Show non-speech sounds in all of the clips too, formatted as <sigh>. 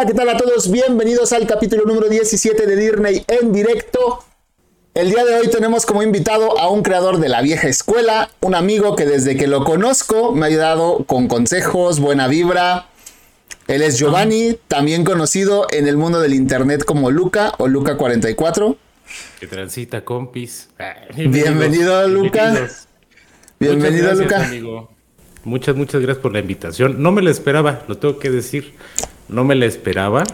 Hola, ¿qué tal a todos? Bienvenidos al capítulo número 17 de Disney en directo. El día de hoy tenemos como invitado a un creador de la vieja escuela, un amigo que desde que lo conozco me ha ayudado con consejos, buena vibra. Él es Giovanni, también conocido en el mundo del internet como Luca o Luca44. Que transita, compis. Bienvenido, Luca. Bienvenido, Luca. Amigo. Muchas, muchas gracias por la invitación. No me la esperaba, lo tengo que decir. No me la esperaba,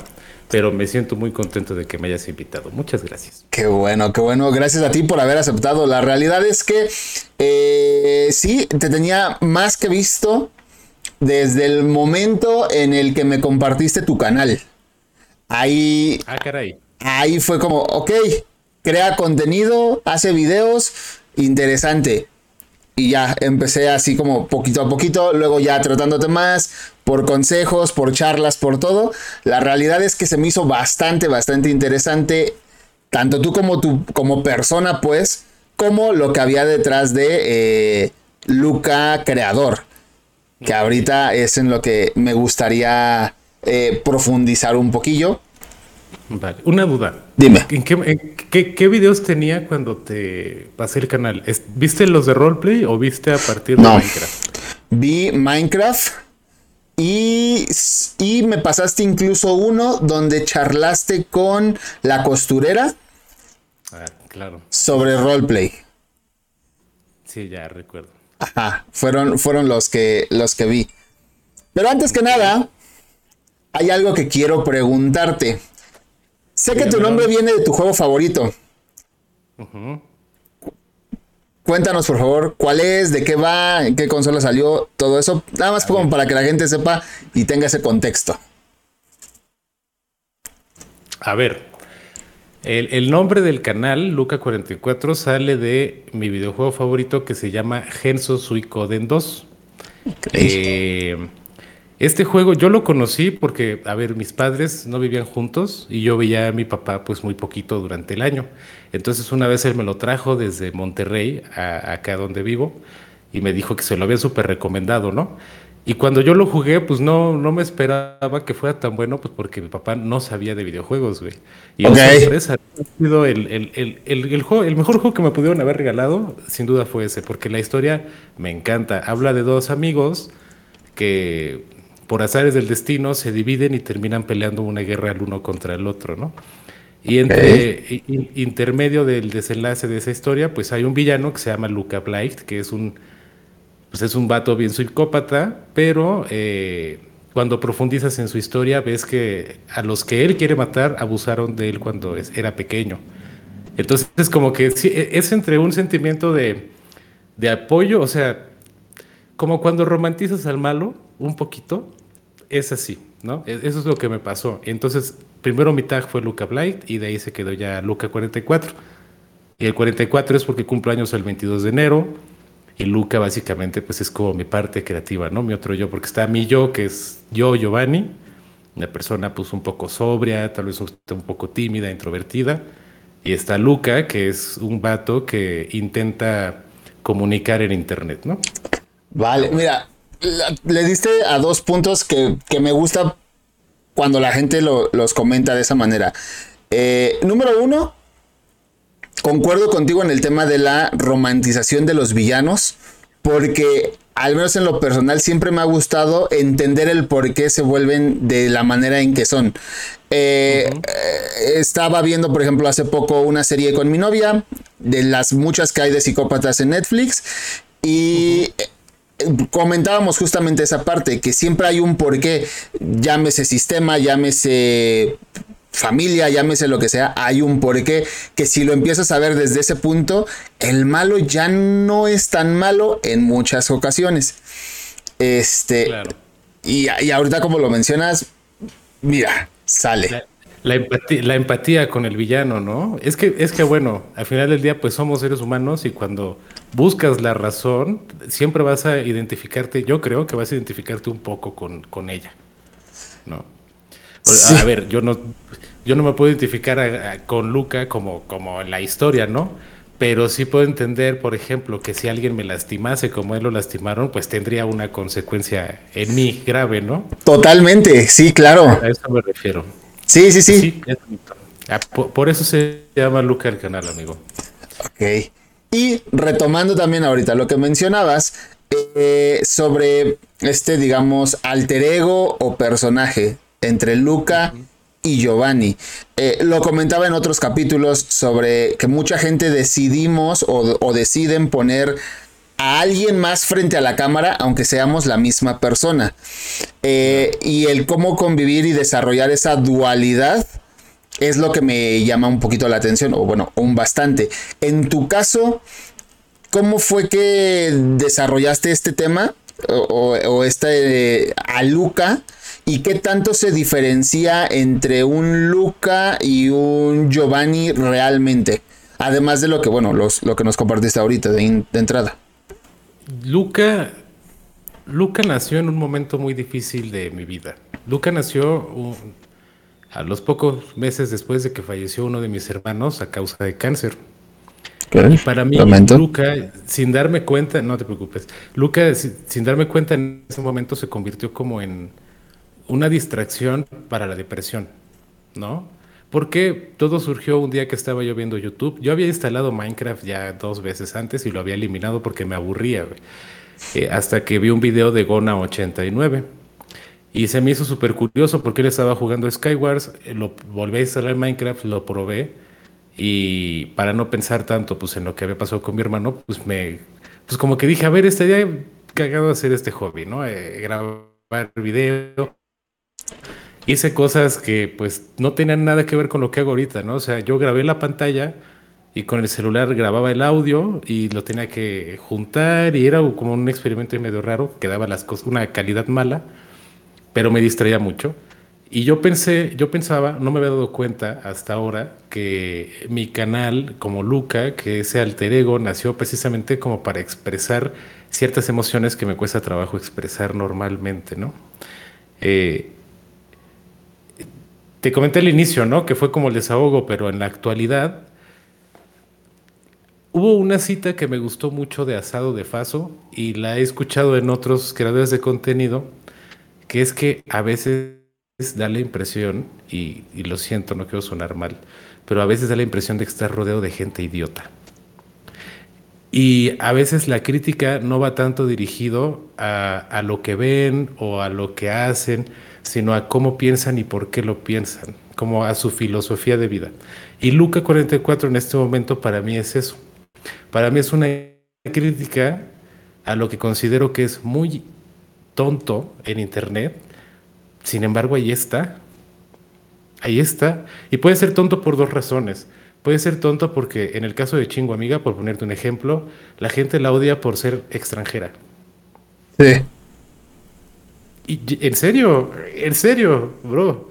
pero me siento muy contento de que me hayas invitado. Muchas gracias. Qué bueno, qué bueno. Gracias a ti por haber aceptado. La realidad es que eh, sí, te tenía más que visto desde el momento en el que me compartiste tu canal. Ahí. Ah, caray. Ahí fue como, ok, crea contenido, hace videos, interesante. Y ya empecé así como poquito a poquito, luego ya tratándote más, por consejos, por charlas, por todo. La realidad es que se me hizo bastante, bastante interesante, tanto tú como tú, como persona, pues, como lo que había detrás de eh, Luca Creador, que ahorita es en lo que me gustaría eh, profundizar un poquillo. Vale, una duda. Dime. ¿En qué, videos tenía cuando te pasé el canal? ¿Viste los de roleplay o viste a partir de Minecraft? Vi Minecraft y, y, me pasaste incluso uno donde charlaste con la costurera. Ah, claro. Sobre roleplay. Sí, ya recuerdo. Ajá, fueron, fueron los, que, los que vi. Pero antes que nada, hay algo que quiero preguntarte. Sé que tu nombre viene de tu juego favorito. Ajá. Cuéntanos, por favor, cuál es, de qué va, en qué consola salió, todo eso. Nada más como para que la gente sepa y tenga ese contexto. A ver, el, nombre del canal, Luca44, sale de mi videojuego favorito que se llama Genso Suicoden 2. Eh, este juego yo lo conocí porque, a ver, mis padres no vivían juntos y yo veía a mi papá pues muy poquito durante el año. Entonces una vez él me lo trajo desde Monterrey a, acá donde vivo y me dijo que se lo había súper recomendado, ¿no? Y cuando yo lo jugué, pues no, no me esperaba que fuera tan bueno, pues porque mi papá no sabía de videojuegos, güey. Y okay. sorpresa, ha sido el, el, el, el, juego, el mejor juego que me pudieron haber regalado, sin duda fue ese, porque la historia me encanta. Habla de dos amigos que por azares del destino se dividen y terminan peleando una guerra el uno contra el otro, ¿no? Y entre intermedio del desenlace de esa historia, pues hay un villano que se llama Luca Blight, que es un, pues es un vato bien psicópata, pero eh, cuando profundizas en su historia ves que a los que él quiere matar abusaron de él cuando era pequeño. Entonces es como que e, es entre un sentimiento de, de apoyo, o sea, como cuando romantizas al malo un poquito, es así, ¿no? E, eso es lo que me pasó. Entonces primero mi tag fue Luca Blight y de ahí se quedó ya Luca 44. Y el 44 es porque cumplo años el 22 de enero y Luca básicamente pues es como mi parte creativa, ¿no? Mi otro yo, porque está mi yo, que es yo, Giovanni, una persona pues un poco sobria, tal vez un poco tímida, introvertida. Y está Luca, que es un vato que intenta comunicar en internet, ¿no? Vale, mira, le diste a dos puntos que, que me gusta cuando la gente los comenta de esa manera. Eh, número uno, concuerdo contigo en el tema de la romantización de los villanos, porque al menos en lo personal siempre me ha gustado entender el por qué se vuelven de la manera en que son. Eh, eh, estaba viendo, por ejemplo, hace poco una serie con mi novia, de las muchas que hay de psicópatas en Netflix, y comentábamos justamente esa parte, que siempre hay un porqué, llámese sistema, llámese familia, llámese lo que sea, hay un porqué que si lo empiezas a ver desde ese punto, el malo ya no es tan malo en muchas ocasiones. Este, y, y ahorita como lo mencionas, mira, sale. La empatía, la empatía con el villano, ¿no? Es que, es que bueno, al final del día, pues somos seres humanos y cuando buscas la razón, siempre vas a identificarte, yo creo que vas a identificarte un poco con, con ella, ¿no? A ver, yo no, yo no me puedo identificar con Luca como, como en la historia, ¿no? pero sí puedo entender, por ejemplo, que si alguien me lastimase como él lo lastimaron, pues tendría una consecuencia en mí grave, ¿no? Totalmente, sí, claro. A eso me refiero. Sí, sí, sí. Ah, por, eso se llama Luca el canal, amigo. Ok. Y retomando también ahorita lo que mencionabas eh, sobre este, digamos, alter ego o personaje entre Luca y Giovanni. Eh, lo comentaba en otros capítulos sobre que mucha gente decidimos o, deciden poner a alguien más frente a la cámara, aunque seamos la misma persona. Eh, y el cómo convivir y desarrollar esa dualidad es lo que me llama un poquito la atención, o bueno, un bastante. En tu caso, ¿cómo fue que desarrollaste este tema? O, o este a Luca ¿Y qué tanto se diferencia entre un Luca y un Giovanni realmente? Además de lo que, bueno, los, lo que nos compartiste ahorita de, entrada. Luca, Luca nació en un momento muy difícil de mi vida. Luca nació a los pocos meses después de que falleció uno de mis hermanos a causa de cáncer. Y para mí, Luca, sin darme cuenta, no te preocupes, Luca, sin darme cuenta en ese momento se convirtió como en una distracción para la depresión, ¿no? Porque todo surgió un día que estaba yo viendo YouTube. Yo había instalado Minecraft ya dos veces antes y lo había eliminado porque me aburría, eh, hasta que vi un video de Gona89. Y se me hizo súper curioso porque él estaba jugando Skywars, eh, lo volví a instalar Minecraft, lo probé y para no pensar tanto pues en lo que había pasado con mi hermano, pues me pues como que dije, a ver, estaría cagado hacer este hobby, ¿no? Eh, grabar video, hice cosas que pues no tenían nada que ver con lo que hago ahorita, ¿no? O sea, yo grabé la pantalla y con el celular grababa el audio y lo tenía que juntar y era como un experimento medio raro, que daba las cosas, una calidad mala, pero me distraía mucho. Y yo pensé, yo pensaba, no me había dado cuenta hasta ahora que mi canal como Luca, que ese alter ego, nació precisamente como para expresar ciertas emociones que me cuesta trabajo expresar normalmente, ¿no? Eh, te comenté al inicio, ¿no? Que fue como el desahogo, pero en la actualidad hubo una cita que me gustó mucho de Asado de Faso y la he escuchado en otros creadores de contenido, que es que a veces da la impresión, y, lo siento, no quiero sonar mal, pero a veces da la impresión de que estás rodeado de gente idiota. Y a veces la crítica no va tanto dirigido a, a lo que ven o a lo que hacen, sino a cómo piensan y por qué lo piensan, como a su filosofía de vida. Y Luca 44 en este momento para mí es eso. Para mí es una crítica a lo que considero que es muy tonto en Internet. Sin embargo, ahí está. Ahí está. Y puede ser tonto por dos razones. Puede ser tonto porque en el caso de Chingo Amiga, por ponerte un ejemplo, la gente la odia por ser extranjera. Sí. Y, en serio, en serio, bro,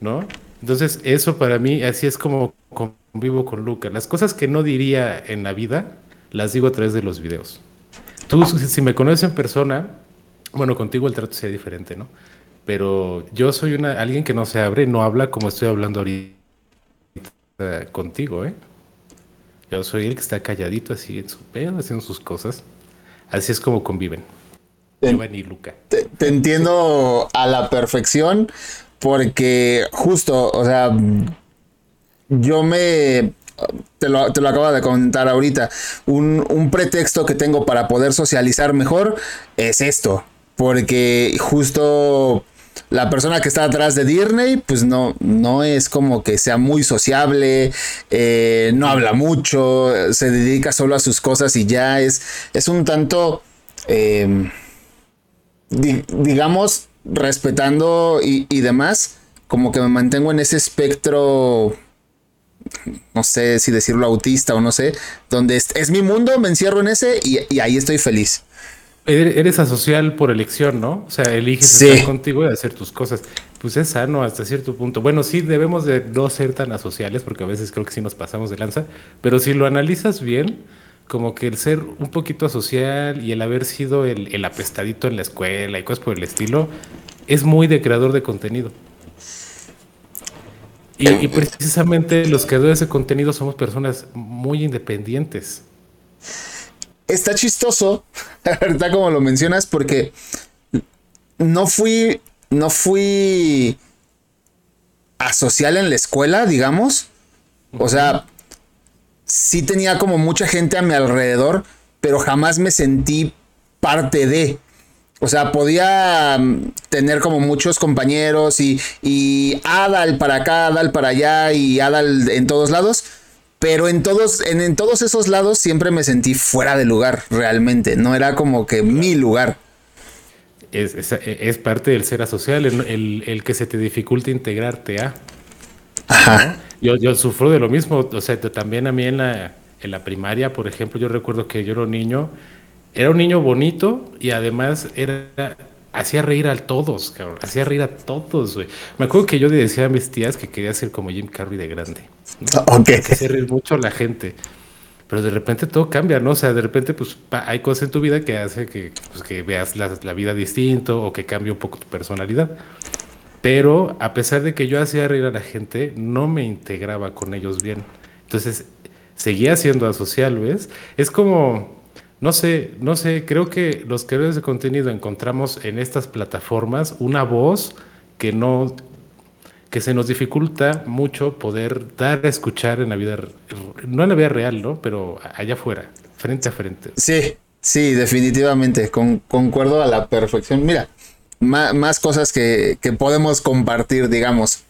¿no? Entonces, eso para mí, así es como convivo con Luca. Las cosas que no diría en la vida, las digo a través de los videos. Tú, si me conoces en persona, bueno, contigo el trato sería diferente, ¿no? Pero yo soy una, alguien que no se abre, no habla como estoy hablando ahorita contigo, ¿eh? Yo soy el que está calladito así en su pedo, haciendo sus cosas. Así es como conviven. Te, Te, entiendo a la perfección porque justo, o sea, yo me... Te lo, acabo de comentar ahorita. Un, un, pretexto que tengo para poder socializar mejor es esto. Porque justo la persona que está atrás de Disney, pues no, no es como que sea muy sociable, eh, no habla mucho, se dedica solo a sus cosas y ya es, es un tanto... Eh, digamos, respetando y, demás, como que me mantengo en ese espectro, no sé si decirlo autista o no sé, donde es, mi mundo, me encierro en ese y, ahí estoy feliz. Eres asocial por elección, ¿no? O sea, eliges estar contigo y hacer tus cosas. Pues es sano hasta cierto punto. Bueno, sí, debemos de no ser tan asociales porque a veces creo que sí nos pasamos de lanza, pero si lo analizas bien, como que el ser un poquito asocial y el haber sido el, apestadito en la escuela y cosas por el estilo, es muy de creador de contenido. Y, precisamente los creadores de contenido somos personas muy independientes. Está chistoso, <laughs> verdad como lo mencionas, porque no fui, no fui asocial en la escuela, digamos. O sea, sí tenía como mucha gente a mi alrededor, pero jamás me sentí parte de. O sea, podía mm, tener como muchos compañeros y, y Adal para acá, Adal para allá y Adal en todos lados. Pero en todos, en, todos esos lados siempre me sentí fuera de lugar, realmente. No era como que mi lugar. Es, parte del ser asocial, el, el, que se te dificulta integrarte a. Ajá. Yo, yo sufro de lo mismo. O sea, también a mí en la, en la primaria, por ejemplo, yo recuerdo que yo era un niño era un niño bonito y además era hacía reír a todos, cabrón. Hacía reír a todos, güey. Me acuerdo que yo le decía a mis tías que quería ser como Jim Carrey de grande. <laughs> Que hacía reír mucho a la gente. Pero de repente todo cambia, ¿no? O sea, de repente, pues hay cosas en tu vida que hace que, pues, que veas la, la, vida distinto o que cambie un poco tu personalidad. Pero a pesar de que yo hacía reír a la gente, no me integraba con ellos bien. Entonces, seguía siendo asocial, ¿ves? Es como no sé, no sé, creo que los creadores de contenido encontramos en estas plataformas una voz que no que se nos dificulta mucho poder dar a escuchar en la vida, no en la vida real, ¿no? Pero allá afuera, frente a frente. Sí, sí, definitivamente, concuerdo a la perfección. Mira, más, cosas que, que, podemos compartir, digamos.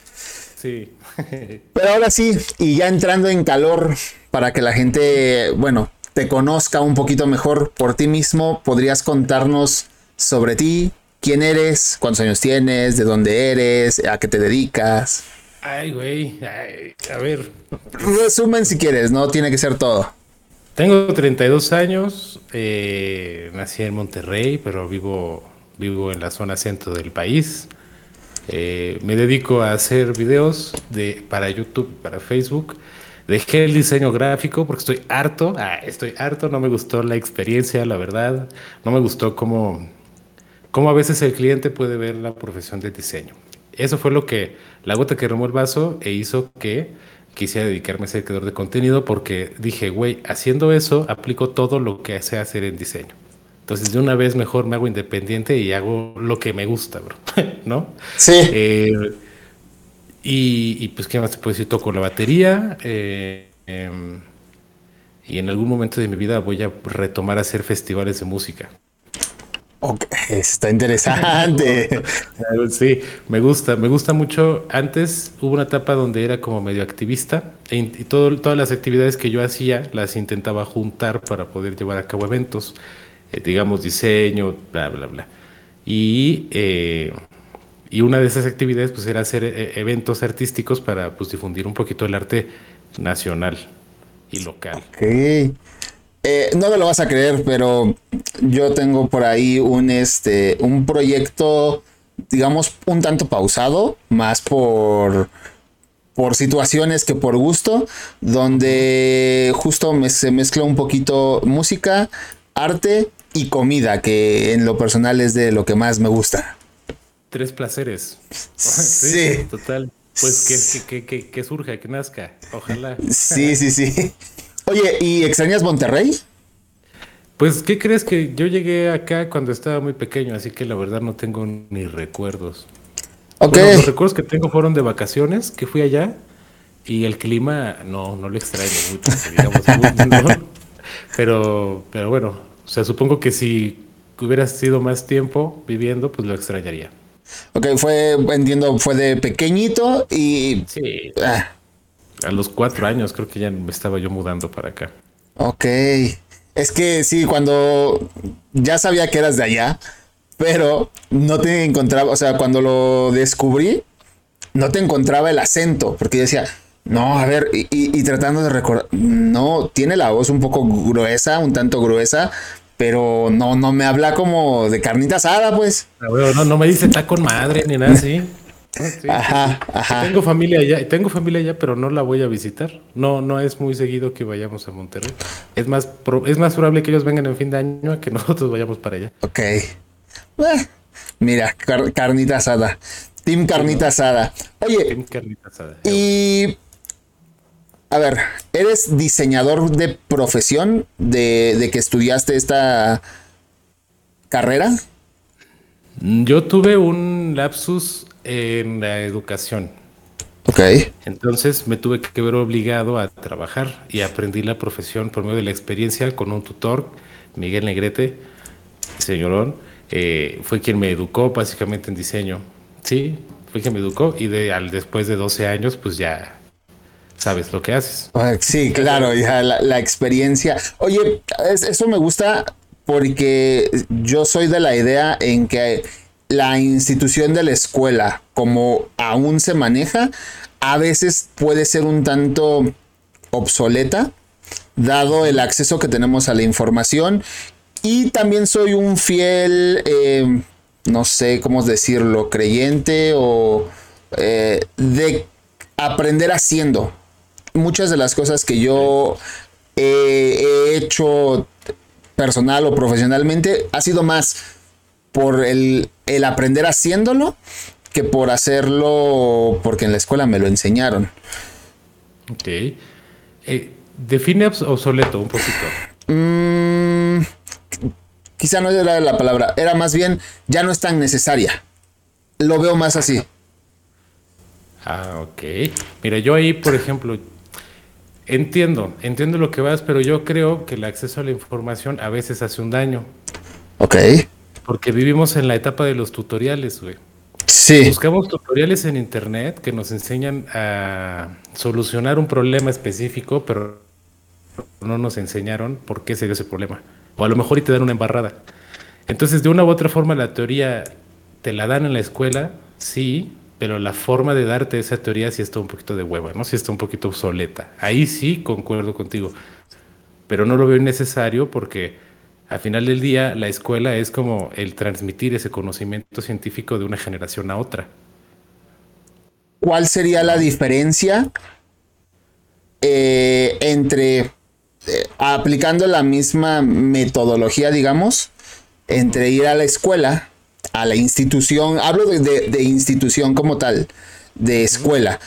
Sí. <laughs> Pero ahora sí, y ya entrando en calor, para que la gente, bueno, te conozca un poquito mejor por ti mismo, ¿podrías contarnos sobre ti? ¿Quién eres? ¿Cuántos años tienes? ¿De dónde eres? ¿A qué te dedicas? Ay, güey. a ver. Resumen si quieres, no tiene que ser todo. Tengo 32 años. Eh, nací en Monterrey, pero vivo, vivo en la zona centro del país. Eh, me dedico a hacer videos de, para YouTube, para Facebook. Dejé el diseño gráfico porque estoy harto, ah, estoy harto, no me gustó la experiencia, la verdad, no me gustó cómo, cómo a veces el cliente puede ver la profesión de diseño. Eso fue lo que, la gota que remó el vaso e hizo que quisiera dedicarme a ser creador de contenido porque dije, güey, haciendo eso aplico todo lo que sé hacer en diseño. Entonces, de una vez mejor me hago independiente y hago lo que me gusta, bro. <laughs> ¿No? Sí. Eh, y, pues, ¿qué más te puedo decir? Toco la batería. Eh, em, y en algún momento de mi vida voy a retomar a hacer festivales de música. Ok, está interesante. <laughs> sí, me gusta, me gusta mucho. Antes hubo una etapa donde era como medio activista e y todo, todas las actividades que yo hacía las intentaba juntar para poder llevar a cabo eventos, eh, digamos diseño, bla, bla, bla. Y eh, y una de esas actividades pues era hacer eh, eventos artísticos para pues difundir un poquito el arte nacional y local. Ok. Eh, no me lo vas a creer, pero yo tengo por ahí un, este, un proyecto, digamos, un tanto pausado, más por, por situaciones que por gusto, donde justo me, se mezcla un poquito música, arte y comida, que en lo personal es de lo que más me gusta tres placeres. <laughs> sí, total. Pues que, que, que, surja, que nazca. Ojalá. Sí, sí, sí. Oye, ¿y extrañas Monterrey? Pues, ¿qué crees que yo llegué acá cuando estaba muy pequeño? Así que la verdad no tengo ni recuerdos. Ok. los recuerdos que tengo fueron de vacaciones, que fui allá. Y el clima, no, no lo extraño mucho, digamos. <laughs> pero, pero bueno, o sea, supongo que si hubieras sido más tiempo viviendo, pues lo extrañaría. Ok, fue, entiendo, fue de pequeñito y... Sí. Ah. A los cuatro años creo que ya me estaba yo mudando para acá. Ok. Es que sí, cuando ya sabía que eras de allá, pero no te encontraba, o sea, cuando lo descubrí, no te encontraba el acento, porque yo decía, no, a ver, y, y tratando de recordar, no, tiene la voz un poco gruesa, un tanto gruesa, pero no, no me habla como de carnita asada, pues. Ah, no, no me dice está con madre ni nada así. <laughs> ajá, ajá. Tengo familia allá, tengo familia allá, pero no la voy a visitar. No, no es muy seguido que vayamos a Monterrey. Es más, es más probable que ellos vengan en fin de año a que <laughs> nosotros vayamos para allá. Ok. mira, carnita asada. Team Carnita Asada. Oye. Team Carnita Asada. Y. A ver, ¿eres diseñador de profesión de, de que estudiaste esta carrera? Yo tuve un lapsus en la educación. Ok. Entonces me tuve que ver obligado a trabajar y aprendí la profesión por medio de la experiencia con un tutor, Miguel Negrete, señorón, eh, fue quien me educó básicamente en diseño. Sí, fue quien me educó y de, al, después de 12 años pues ya sabes lo que haces. Ah, sí, claro, ya la, experiencia. Oye, eso me gusta porque yo soy de la idea en que la institución de la escuela, como aún se maneja, a veces puede ser un tanto obsoleta, dado el acceso que tenemos a la información. Y también soy un fiel, eh, no sé cómo decirlo, creyente o eh, de aprender haciendo. Muchas de las cosas que yo he hecho personal o profesionalmente ha sido más por el, aprender haciéndolo que por hacerlo porque en la escuela me lo enseñaron. Ok. Eh, define obsoleto un poquito. Mm, quizá no era la palabra, era más bien ya no es tan necesaria. Lo veo más así. Ah, ok. Mira, yo ahí, por ejemplo, entiendo, entiendo lo que vas, pero yo creo que el acceso a la información a veces hace un daño. Ok. Porque vivimos en la etapa de los tutoriales, güey. Sí. Buscamos tutoriales en internet que nos enseñan a solucionar un problema específico, pero no nos enseñaron por qué se dio ese problema. O a lo mejor y te dan una embarrada. Entonces, de una u otra forma, la teoría te la dan en la escuela, sí, pero la forma de darte esa teoría sí está un poquito de hueva, ¿no? Sí está un poquito obsoleta. Ahí sí concuerdo contigo. Pero no lo veo necesario porque al final del día, la escuela es como el transmitir ese conocimiento científico de una generación a otra. ¿Cuál sería la diferencia eh, entre eh, aplicando la misma metodología, digamos, entre ir a la escuela, a la institución, hablo de, institución como tal, de escuela,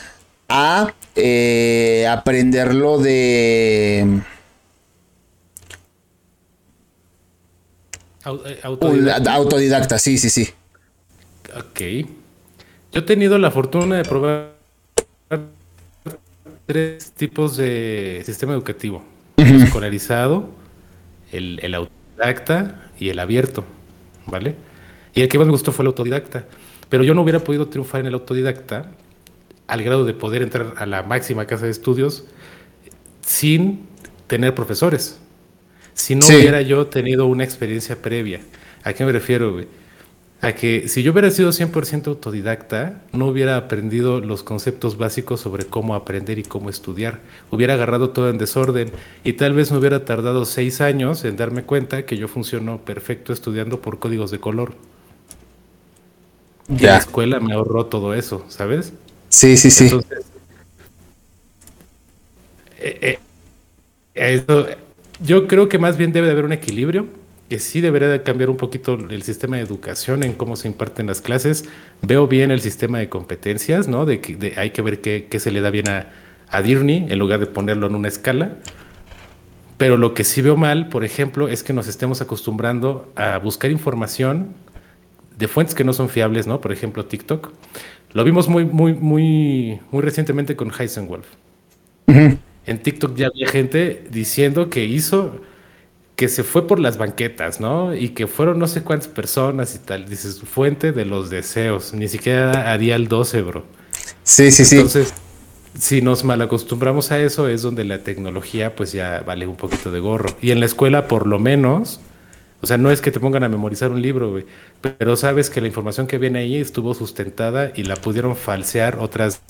a eh, aprenderlo de Eh, autodidacta. autodidacta, sí, sí, sí. Ok. Yo he tenido la fortuna de probar tres tipos de sistema educativo. El escolarizado, el, el, autodidacta y el abierto, ¿vale? Y el que más me gustó fue el autodidacta. Pero yo no hubiera podido triunfar en el autodidacta al grado de poder entrar a la máxima casa de estudios sin tener profesores si no hubiera yo tenido una experiencia previa. ¿A qué me refiero, güey? A que si yo hubiera sido 100% autodidacta, no hubiera aprendido los conceptos básicos sobre cómo aprender y cómo estudiar. Hubiera agarrado todo en desorden y tal vez me hubiera tardado seis años en darme cuenta que yo funciono perfecto estudiando por códigos de color. Y la escuela me ahorró todo eso, ¿sabes? Sí, sí, sí. Entonces, eh, eh, yo creo que más bien debe de haber un equilibrio, que sí debería de cambiar un poquito el sistema de educación en cómo se imparten las clases. Veo bien el sistema de competencias, ¿no? De que hay que ver qué, se le da bien a, a Dirney en lugar de ponerlo en una escala. Pero lo que sí veo mal, por ejemplo, es que nos estemos acostumbrando a buscar información de fuentes que no son fiables, ¿no? Por ejemplo, TikTok. Lo vimos muy, muy, muy, muy recientemente con Heisenwolf en TikTok ya había gente diciendo que hizo, que se fue por las banquetas, ¿no? Y que fueron no sé cuántas personas y tal. Dices, fuente de los deseos, ni siquiera haría el 12, bro. Sí, sí, sí. Entonces, si nos malacostumbramos a eso, es donde la tecnología pues ya vale un poquito de gorro. Y en la escuela, por lo menos, o sea, no es que te pongan a memorizar un libro, güey, pero sabes que la información que viene ahí estuvo sustentada y la pudieron falsear otras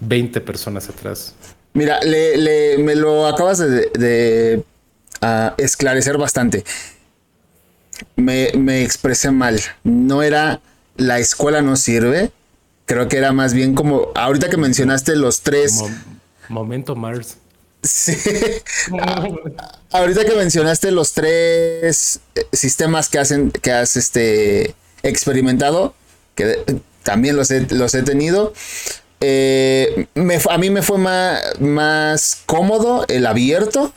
20 personas atrás. Mira, le, me lo acabas de, ah, esclarecer bastante. Me, expresé mal. No era la escuela no sirve. Creo que era más bien como ahorita que mencionaste los tres. momento Mars. Sí. ahorita que mencionaste los tres sistemas que hacen, que has este experimentado, que también los he, los he tenido. Eh, a mí me fue más, más cómodo el abierto,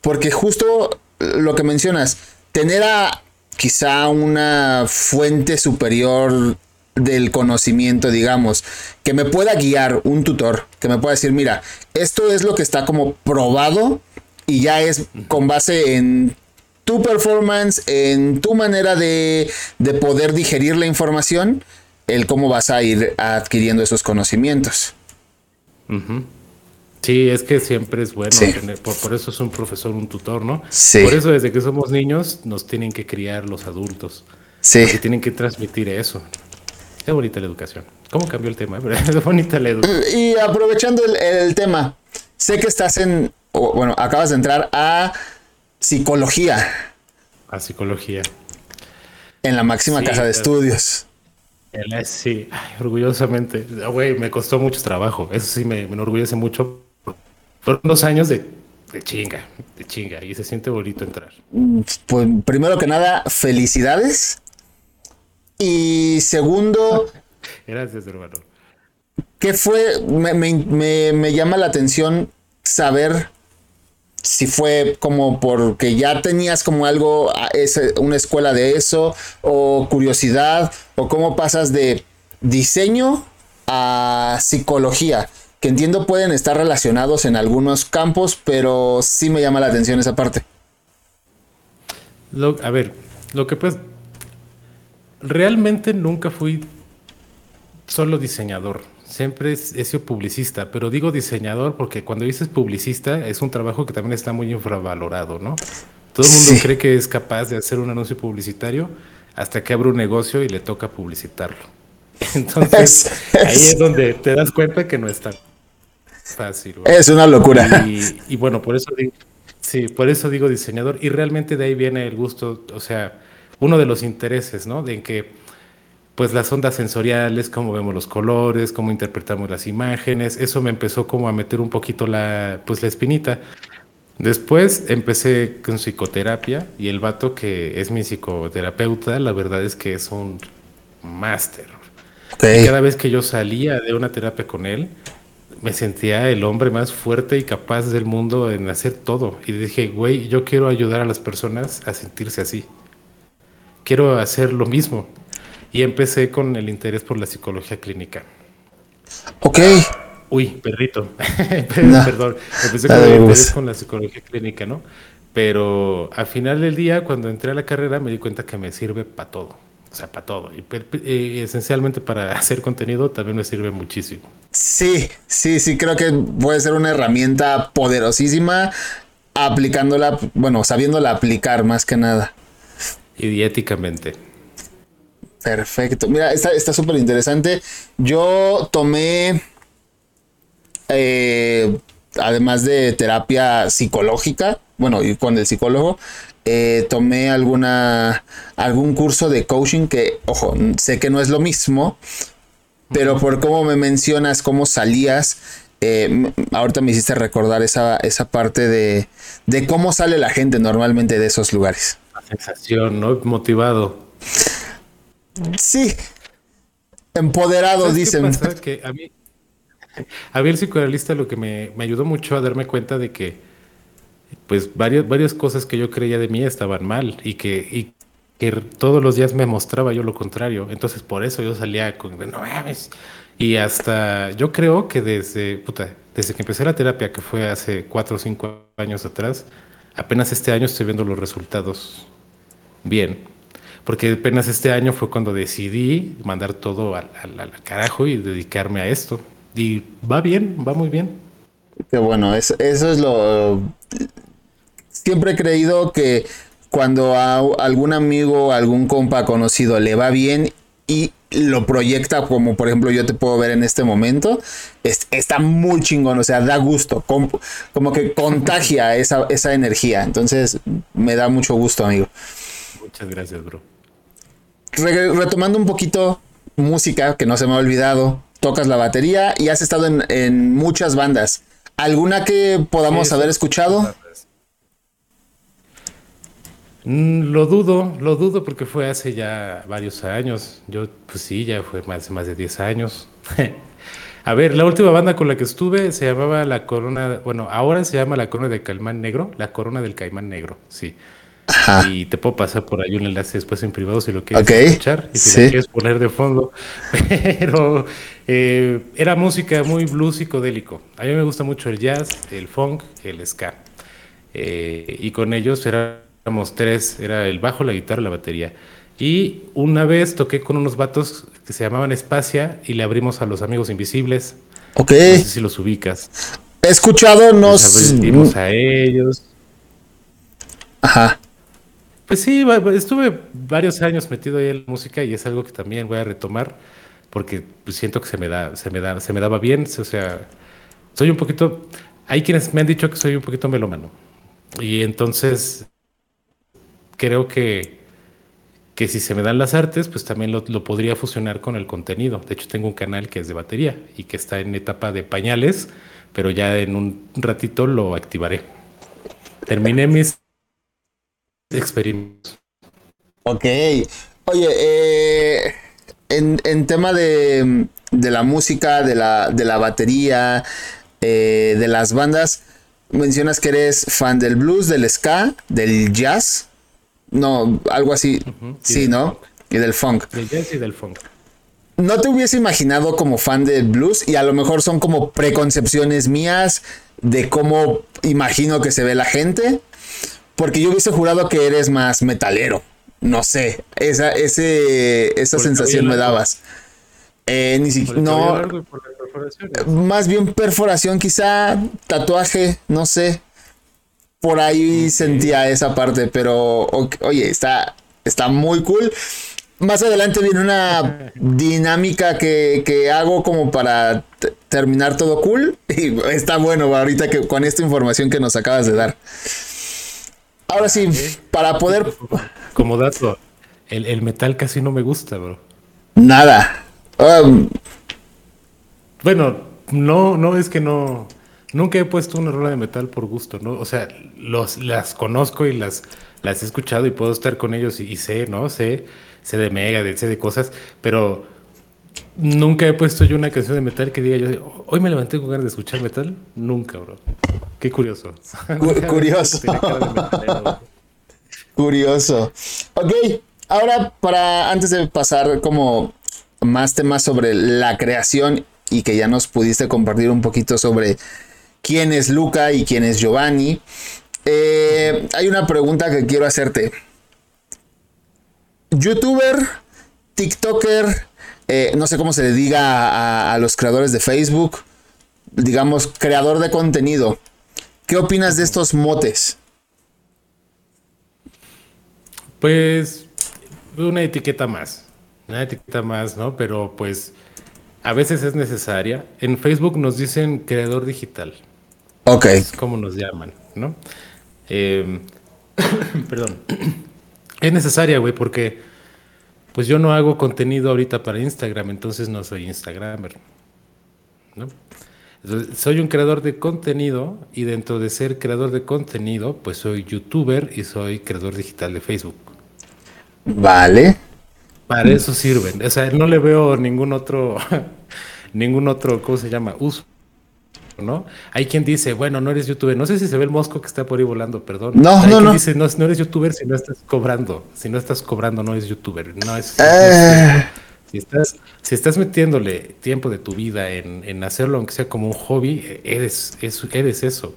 porque justo lo que mencionas, tener a quizá una fuente superior del conocimiento, digamos, que me pueda guiar un tutor, que me pueda decir, mira, esto es lo que está como probado y ya es con base en tu performance, en tu manera de, de poder digerir la información, el cómo vas a ir adquiriendo esos conocimientos. Sí, es que siempre es bueno tener, por, eso es un profesor, un tutor, ¿no? Por eso desde que somos niños nos tienen que criar los adultos. Sí. Que tienen que transmitir eso. Qué bonita la educación. ¿Cómo cambió el tema? <laughs> Es bonita la educación. Y aprovechando el, tema, sé que estás en, bueno, acabas de entrar a psicología. A psicología. En la máxima casa de estudios. Sí, orgullosamente. Güey, me costó mucho trabajo. Eso sí me, me enorgullece mucho. Fueron dos años de, de, chinga, de chinga. Y se siente bonito entrar. Pues primero que nada, felicidades. Y segundo. <laughs> Gracias, hermano. ¿Qué fue? Me, me, me llama la atención saber si fue como porque ya tenías como algo, una escuela de eso, o curiosidad, o cómo pasas de diseño a psicología, que entiendo pueden estar relacionados en algunos campos, pero sí me llama la atención esa parte. a ver, lo que pues, realmente nunca fui solo diseñador siempre he sido publicista, pero digo diseñador porque cuando dices publicista es un trabajo que también está muy infravalorado, ¿no? Todo el mundo cree que es capaz de hacer un anuncio publicitario hasta que abre un negocio y le toca publicitarlo. <laughs> Entonces, ahí es donde te das cuenta que no es tan fácil. Es una locura. Y, bueno, por eso digo, sí, por eso digo diseñador. Y realmente de ahí viene el gusto, o sea, uno de los intereses, ¿no? De que pues las ondas sensoriales, cómo vemos los colores, cómo interpretamos las imágenes, eso me empezó como a meter un poquito la, pues la espinita. Después empecé con psicoterapia y el vato que es mi psicoterapeuta, la verdad es que es un máster. Cada vez que yo salía de una terapia con él, me sentía el hombre más fuerte y capaz del mundo en hacer todo. Y dije, güey, yo quiero ayudar a las personas a sentirse así. Quiero hacer lo mismo. Y empecé con el interés por la psicología clínica. Ok. Uy, perrito. <laughs> Perdón. Empecé con el interés con la psicología clínica, ¿no? Pero al final del día, cuando entré a la carrera, me di cuenta que me sirve para todo. O sea, para todo. Y, esencialmente para <laughs> hacer contenido también me sirve muchísimo. Sí, sí, sí, creo que puede ser una herramienta poderosísima aplicándola, bueno, sabiéndola aplicar más que nada. Y. Perfecto. Mira, está súper interesante. Yo tomé, eh, además de terapia psicológica, bueno, y con el psicólogo, eh, tomé alguna, algún curso de coaching que, ojo, sé que no es lo mismo, pero por cómo me mencionas, cómo salías, eh, ahorita me hiciste recordar esa, esa parte de, de cómo sale la gente normalmente de esos lugares. Sensación, ¿no? Motivado. Sí. Empoderado, dicen. Que a mí, a mí el psicoanalista lo que me, ayudó mucho a darme cuenta de que pues varias, varias cosas que yo creía de mí estaban mal y que, y que todos los días me mostraba yo lo contrario. Entonces por eso yo salía con no mames. Y hasta yo creo que desde, puta, desde que empecé la terapia, que fue hace cuatro o cinco años atrás, apenas este año estoy viendo los resultados bien porque apenas este año fue cuando decidí mandar todo al, carajo y dedicarme a esto. Y va bien, va muy bien. Qué bueno, eso, eso es lo... Siempre he creído que cuando a algún amigo, algún compa conocido le va bien y lo proyecta como por ejemplo yo te puedo ver en este momento, está muy chingón, o sea, da gusto, como, como que contagia esa, esa energía. Entonces, me da mucho gusto, amigo. Muchas gracias, bro retomando un poquito música que no se me ha olvidado, tocas la batería y has estado en, muchas bandas. ¿Alguna que podamos haber escuchado? Mm, lo dudo, lo dudo porque fue hace ya varios años. Yo, pues sí, ya fue más, más de 10 años. <laughs> A ver, la última banda con la que estuve se llamaba La Corona, bueno, ahora se llama La Corona del Caimán Negro, La Corona del Caimán Negro, sí. Y te puedo pasar por ahí un enlace después en privado si lo quieres escuchar y si lo quieres poner de fondo. <laughs> Pero eh, era música muy blues psicodélico. A mí me gusta mucho el jazz, el funk, el ska. Eh, y con ellos éramos tres, era el bajo, la guitarra y la batería. Y una vez toqué con unos vatos que se llamaban Espacia y le abrimos a los Amigos Invisibles. Ok. No sé si los ubicas. He escuchado, no abrimos a ellos. Ajá. Pues sí, estuve varios años metido ahí en la música y es algo que también voy a retomar porque pues, siento que se me da, se me da, se me daba bien. O sea, soy un poquito. Hay quienes me han dicho que soy un poquito melómano. Y entonces creo que que si se me dan las artes, pues también lo, podría fusionar con el contenido. De hecho, tengo un canal que es de batería y que está en etapa de pañales, pero ya en un ratito lo activaré. Terminé mis experimentos. Ok. Oye, eh, en, tema de, la música, de la, de la batería, eh, de las bandas, mencionas que eres fan del blues, del ska, del jazz. No, algo así. Sí, ¿no? Y del funk. Del jazz y del funk. No te hubiese imaginado como fan del blues y a lo mejor son como preconcepciones mías de cómo imagino que se ve la gente. Porque yo hubiese jurado que eres más metalero. No sé. Esa, ese, esa sensación me dabas. Eh, ni siquiera. No. Más bien perforación, quizá. Tatuaje, no sé por ahí sentía esa parte, pero oye, está, está muy cool. Más adelante viene una <laughs> dinámica que, hago como para terminar todo cool. <laughs> Y está bueno ahorita que con esta información que nos acabas de dar. Ahora sí, para poder. Como dato, el, metal casi no me gusta, bro. Nada. Um, bueno, no, no es que no. Nunca he puesto una rola de metal por gusto, ¿no? O sea, los, las conozco y las, las he escuchado y puedo estar con ellos y, sé, ¿no? Sé, sé de Mega, sé de cosas, pero nunca he puesto yo una canción de metal que diga yo, hoy me levanté con ganas de escuchar metal. Nunca, bro. Qué curioso. <laughs> <laughs> curioso. <laughs> curioso. Ok, ahora para, antes de pasar como más temas sobre la creación y que ya nos pudiste compartir un poquito sobre quién es Luca y quién es Giovanni. Eh, hay una pregunta que quiero hacerte. YouTuber, TikToker, eh, no sé cómo se le diga a, los creadores de Facebook, digamos, creador de contenido. ¿Qué opinas de estos motes? Pues una etiqueta más, una etiqueta más, ¿no? Pero pues a veces es necesaria. En Facebook nos dicen creador digital. Ok. Es como nos llaman, ¿no? Em, <coughs> perdón. <coughs> Es necesaria, güey, porque pues yo no hago contenido ahorita para Instagram, entonces no soy Instagramer. ¿no? soy un creador de contenido y dentro de ser creador de contenido, pues soy youtuber y soy creador digital de Facebook. Vale. Para eso sirven. O sea, no le veo ningún otro, <laughs> ningún otro, ¿cómo se llama? Uso. ¿No? Hay quien dice, bueno, no eres youtuber. No sé si se ve el mosco que está por ahí volando, perdón. No, Hay no, quien no. dice, no, no eres youtuber si no estás cobrando. Si no estás cobrando, no eres youtuber. No es. Eh. si, estás, si estás metiéndole tiempo de tu vida en, hacerlo, aunque sea como un hobby, eres, eres eso.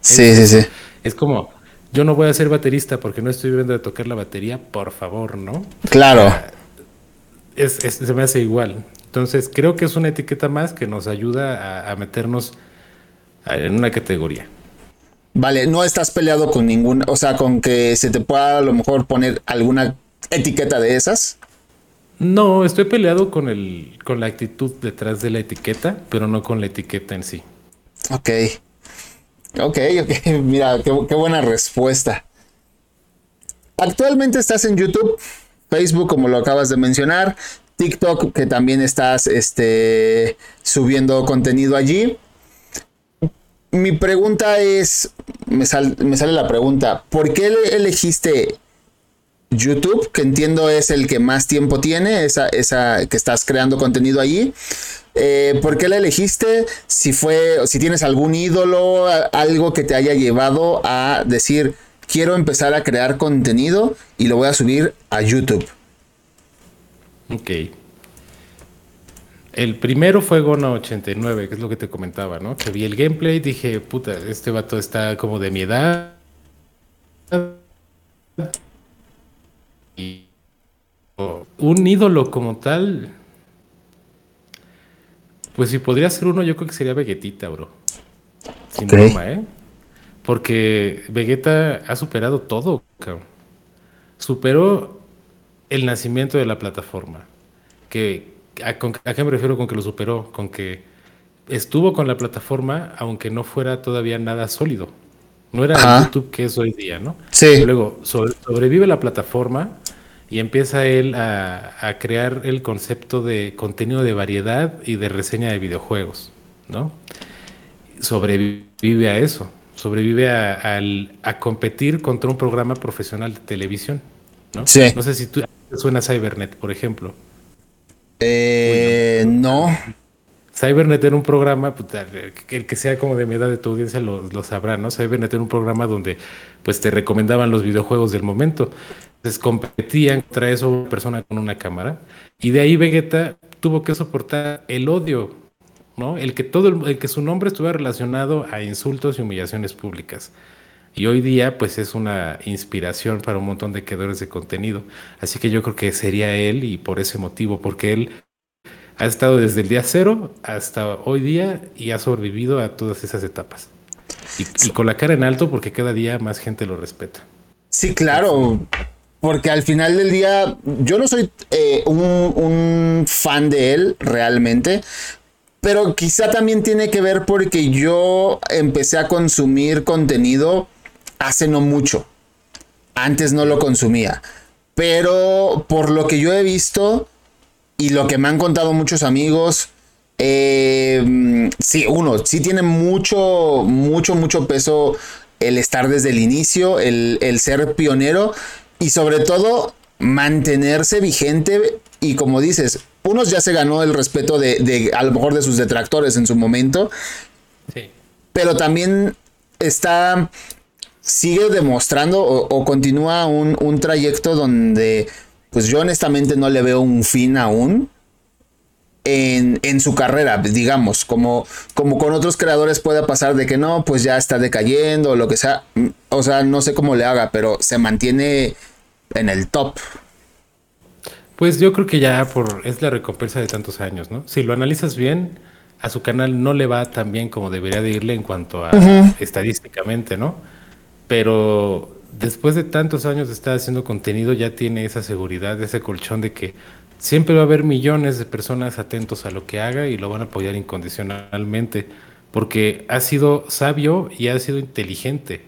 Sí, sí, sí. Es como, yo no voy a ser baterista porque no estoy viendo de tocar la batería, por favor, ¿no? Claro. se me hace igual. Entonces, creo que es una etiqueta más que nos ayuda a meternos en una categoría. Vale, no estás peleado con ninguna, o sea, con que se te pueda a lo mejor poner alguna etiqueta de esas. No, estoy peleado con el, con la actitud detrás de la etiqueta, pero no con la etiqueta en sí. Ok. Ok, ok. <laughs> Mira, qué, qué buena respuesta. Actualmente estás en YouTube, Facebook, como lo acabas de mencionar, TikTok, que también estás este, subiendo contenido allí mi pregunta es, me, sale la pregunta, ¿por qué elegiste YouTube, que entiendo es el que más tiempo tiene, esa, esa que estás creando contenido allí. Eh, ¿Por qué la elegiste? Si fue, si tienes algún ídolo, algo que te haya llevado a decir, quiero empezar a crear contenido y lo voy a subir a YouTube. Ok. El primero fue Gona 89, que es lo que te comentaba, ¿no? Que vi el gameplay y dije, puta, este vato está como de mi edad. Y un ídolo como tal, pues si podría ser uno, yo creo que sería Vegetita, bro. Sin broma, ¿eh? Porque Vegeta ha superado todo, cabrón. Superó el nacimiento de la plataforma. Que, ¿a, qué me refiero con que lo superó? Con que estuvo con la plataforma, aunque no fuera todavía nada sólido. No era el YouTube que es hoy día, ¿no? Sí. Luego sobrevive la plataforma y empieza él a, crear el concepto de contenido de variedad y de reseña de videojuegos, ¿no? Sobrevive a eso, sobrevive a, a competir contra un programa profesional de televisión, ¿no? Sí. No sé si tú suena Cybernet, por ejemplo. Eh, no. Cybernet era un programa, el que sea como de mi edad de tu audiencia lo, sabrá, ¿no? Cybernet era un programa donde pues te recomendaban los videojuegos del momento. Entonces competían contra eso persona con una cámara. Y de ahí Vegeta tuvo que soportar el odio, ¿no? El que todo el, que su nombre estuviera relacionado a insultos y humillaciones públicas. Y hoy día, pues es una inspiración para un montón de creadores de contenido. Así que yo creo que sería él y por ese motivo, porque él ha estado desde el día cero hasta hoy día y ha sobrevivido a todas esas etapas. Y, con la cara en alto porque cada día más gente lo respeta. Sí, claro. Porque al final del día, yo no soy eh, un, un fan de él realmente, pero quizá también tiene que ver porque yo empecé a consumir contenido hace no mucho. Antes no lo consumía. Pero por lo que yo he visto, y lo que me han contado muchos amigos, eh, sí, uno, sí tiene mucho, mucho, mucho peso el estar desde el inicio, el, ser pionero y sobre todo mantenerse vigente y como dices, unos ya se ganó el respeto de, a lo mejor de sus detractores en su momento, sí. pero también está, sigue demostrando o, continúa un, un, trayecto donde pues yo honestamente no le veo un fin aún en, su carrera, digamos, como, como con otros creadores puede pasar de que no, pues ya está decayendo o lo que sea, o sea, no sé cómo le haga, pero se mantiene en el top. Pues yo creo que ya por es la recompensa de tantos años, ¿no? Si lo analizas bien, a su canal no le va tan bien como debería de irle en cuanto a estadísticamente, ¿no? Pero después de tantos años de estar haciendo contenido, ya tiene esa seguridad, ese colchón de que siempre va a haber millones de personas atentos a lo que haga y lo van a apoyar incondicionalmente, porque ha sido sabio y ha sido inteligente.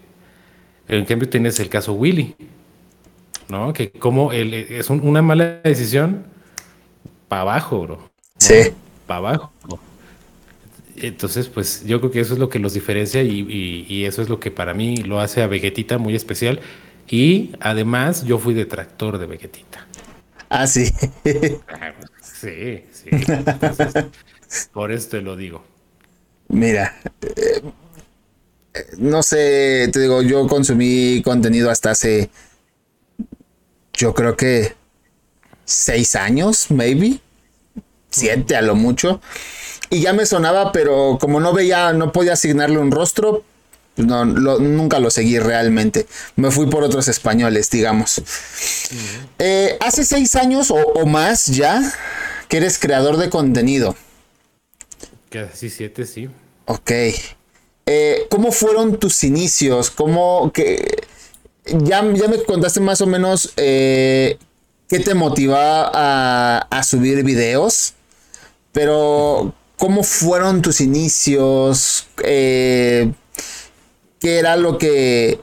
En cambio, tienes el caso Willy, ¿no? Que como él, es una mala decisión, para abajo, bro. Sí. Para abajo. Entonces, pues yo creo que eso es lo que los diferencia y, eso es lo que para mí lo hace a Vegetita muy especial. Y además yo fui detractor de Vegetita. Ah, sí. sí, sí. por eso te lo digo. Mira, eh, no sé, te digo, yo consumí contenido hasta hace, yo creo que seis años, maybe, siete a lo mucho y ya me sonaba, pero como no veía, no podía asignarle un rostro, no, nunca lo seguí realmente. Me fui por otros españoles, digamos. Eh, hace seis años o, más ya que eres creador de contenido. Casi siete, sí. Ok. Eh, ¿Cómo fueron tus inicios? ¿Cómo que ya, ya me contaste más o menos eh, qué te motivaba a, a subir videos? Pero ¿Cómo fueron tus inicios? Eh, ¿Qué era lo que...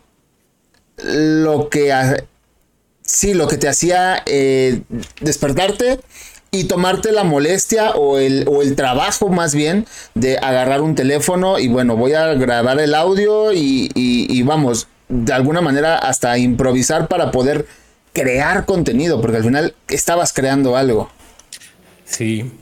Lo que... Sí, lo que te hacía eh, despertarte y tomarte la molestia o el, o el trabajo más bien de agarrar un teléfono y bueno, voy a grabar el audio y, y, vamos, de alguna manera hasta improvisar para poder crear contenido, porque al final estabas creando algo. Sí,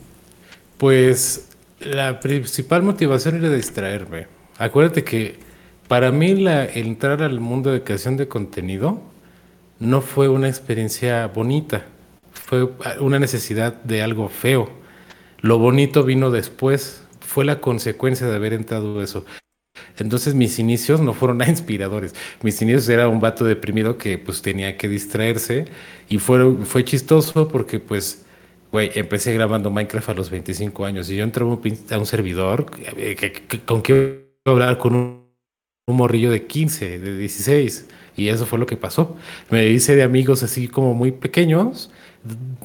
pues la principal motivación era distraerme. Acuérdate que para mí la, entrar al mundo de creación de contenido no fue una experiencia bonita, fue una necesidad de algo feo. Lo bonito vino después, fue la consecuencia de haber entrado eso. Entonces mis inicios no fueron nada inspiradores. Mis inicios era un vato deprimido que pues tenía que distraerse y fue, fue chistoso porque pues, güey, empecé grabando Minecraft a los 25 años y yo entré a un servidor eh, con que hablar con un, morrillo de 15, de 16 y eso fue lo que pasó. Me hice de amigos así como muy pequeños.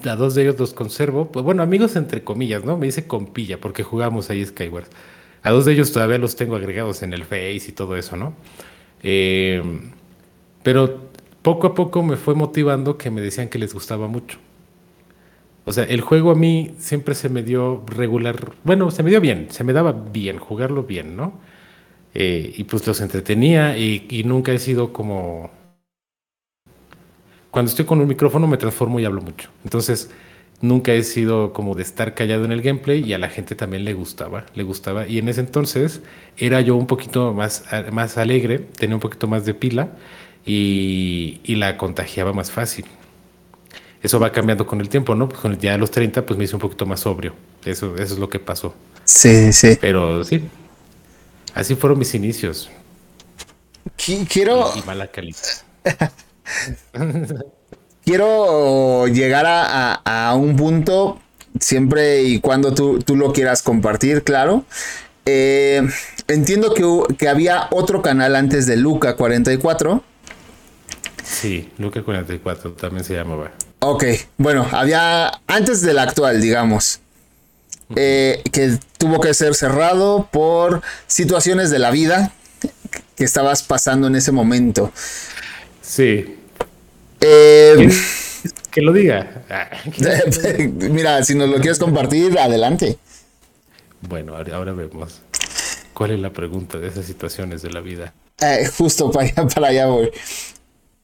A dos de ellos los conservo. Pues bueno, amigos entre comillas, ¿no? Me hice compilla porque jugamos ahí Skyward. A dos de ellos todavía los tengo agregados en el Face y todo eso, ¿no? Eh, pero poco a poco me fue motivando que me decían que les gustaba mucho. O sea, el juego a mí siempre se me dio regular, bueno, se me dio bien, se me daba bien, jugarlo bien, ¿no? Eh, y pues los entretenía y, nunca he sido como... Cuando estoy con un micrófono me transformo y hablo mucho. Entonces, nunca he sido como de estar callado en el gameplay y a la gente también le gustaba, le gustaba. Y en ese entonces era yo un poquito más, más alegre, tenía un poquito más de pila y la contagiaba más fácil. Eso va cambiando con el tiempo, ¿no? Pues ya a los 30 pues me hice un poquito más sobrio. Eso, eso es lo que pasó. Sí, sí. Pero sí, así fueron mis inicios. Quiero... Y, y mala calidad. <laughs> <laughs> quiero llegar a, un punto, siempre y cuando tú, lo quieras compartir, claro. Eh, entiendo que, que, había otro canal antes de Luca 44. Sí, Luca 44 también se llamaba. Ok, bueno, había antes del actual, digamos. Eh, que tuvo que ser cerrado por situaciones de la vida que estabas pasando en ese momento. Sí, eh, que lo diga. <laughs> Mira, si nos lo quieres compartir, adelante. Bueno, ahora vemos. ¿Cuál es la pregunta de esas situaciones de la vida? Eh, justo para allá, para allá voy.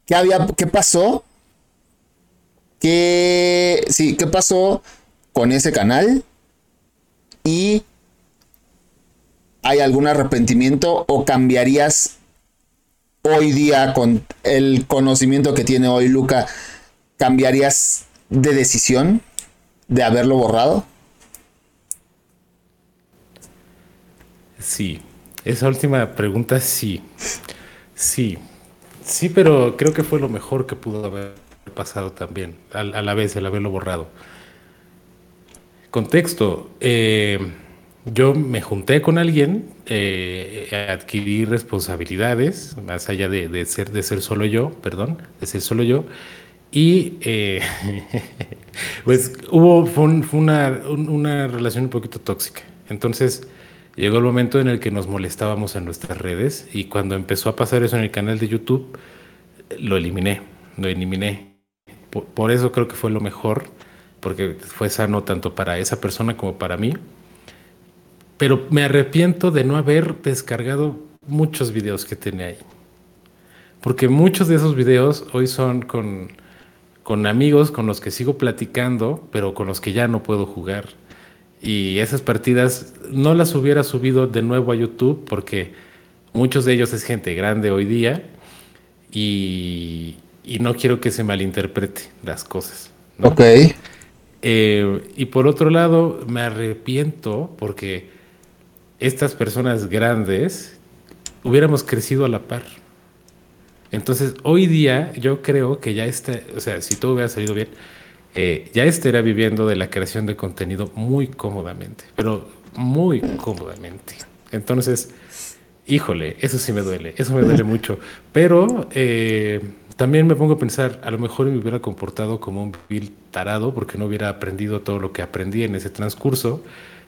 ¿Qué, había, ¿Qué pasó? ¿Qué, sí, ¿Qué pasó con ese canal? ¿Y hay algún arrepentimiento o cambiarías hoy día, con el conocimiento que tiene hoy Luca, ¿cambiarías de decisión de haberlo borrado? Sí, esa última pregunta sí. Sí, sí, pero creo que fue lo mejor que pudo haber pasado también, a, a la vez el haberlo borrado. Contexto, eh, yo me junté con alguien, eh, adquirí responsabilidades, más allá de, ser, de ser solo yo, perdón, de ser solo yo, y eh, <laughs> pues hubo fue, una, una, relación un poquito tóxica. Entonces llegó el momento en el que nos molestábamos en nuestras redes y cuando empezó a pasar eso en el canal de YouTube, lo eliminé, lo eliminé. Por eso creo que fue lo mejor, porque fue sano tanto para esa persona como para mí pero me arrepiento de no haber descargado muchos videos que tenía ahí. Porque muchos de esos videos hoy son con, con amigos con los que sigo platicando, pero con los que ya no puedo jugar. Y esas partidas no las hubiera subido de nuevo a YouTube porque muchos de ellos es gente grande hoy día y, y no quiero que se malinterprete las cosas. Ok. Eh, y por otro lado, me arrepiento porque estas personas grandes hubiéramos crecido a la par. Entonces, hoy día yo creo que ya este, o sea, si todo hubiera salido bien, eh, ya estaría viviendo de la creación de contenido muy cómodamente, pero muy cómodamente. Entonces, híjole, eso sí me duele, eso me duele mucho. Pero eh, también me pongo a pensar, a lo mejor me hubiera comportado como un vil tarado porque no hubiera aprendido todo lo que aprendí en ese transcurso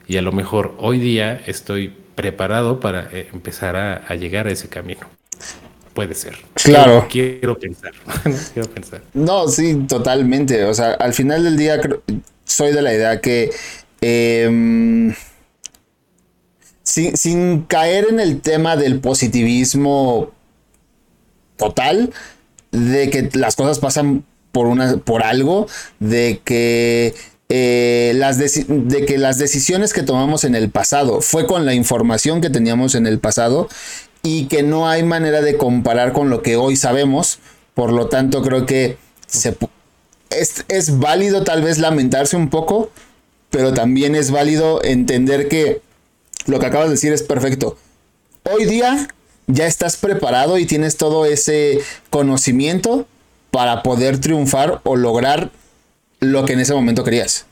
y a lo mejor hoy día estoy preparado para eh, empezar a, llegar a ese camino. Puede ser. Claro. Quiero, pensar. <laughs> quiero pensar. No, sí, totalmente. O sea, al final del día soy de la idea que em, sin, sin caer en el tema del positivismo total, de que las cosas pasan por, una, por algo, de que eh, las de que las decisiones que tomamos en el pasado fue con la información que teníamos en el pasado y que no hay manera de comparar con lo que hoy sabemos. Por lo tanto, creo que es, es válido tal vez lamentarse un poco, pero también es válido entender que lo que acabas de decir es perfecto. Hoy día ya estás preparado y tienes todo ese conocimiento para poder triunfar o lograr lo que en ese momento querías.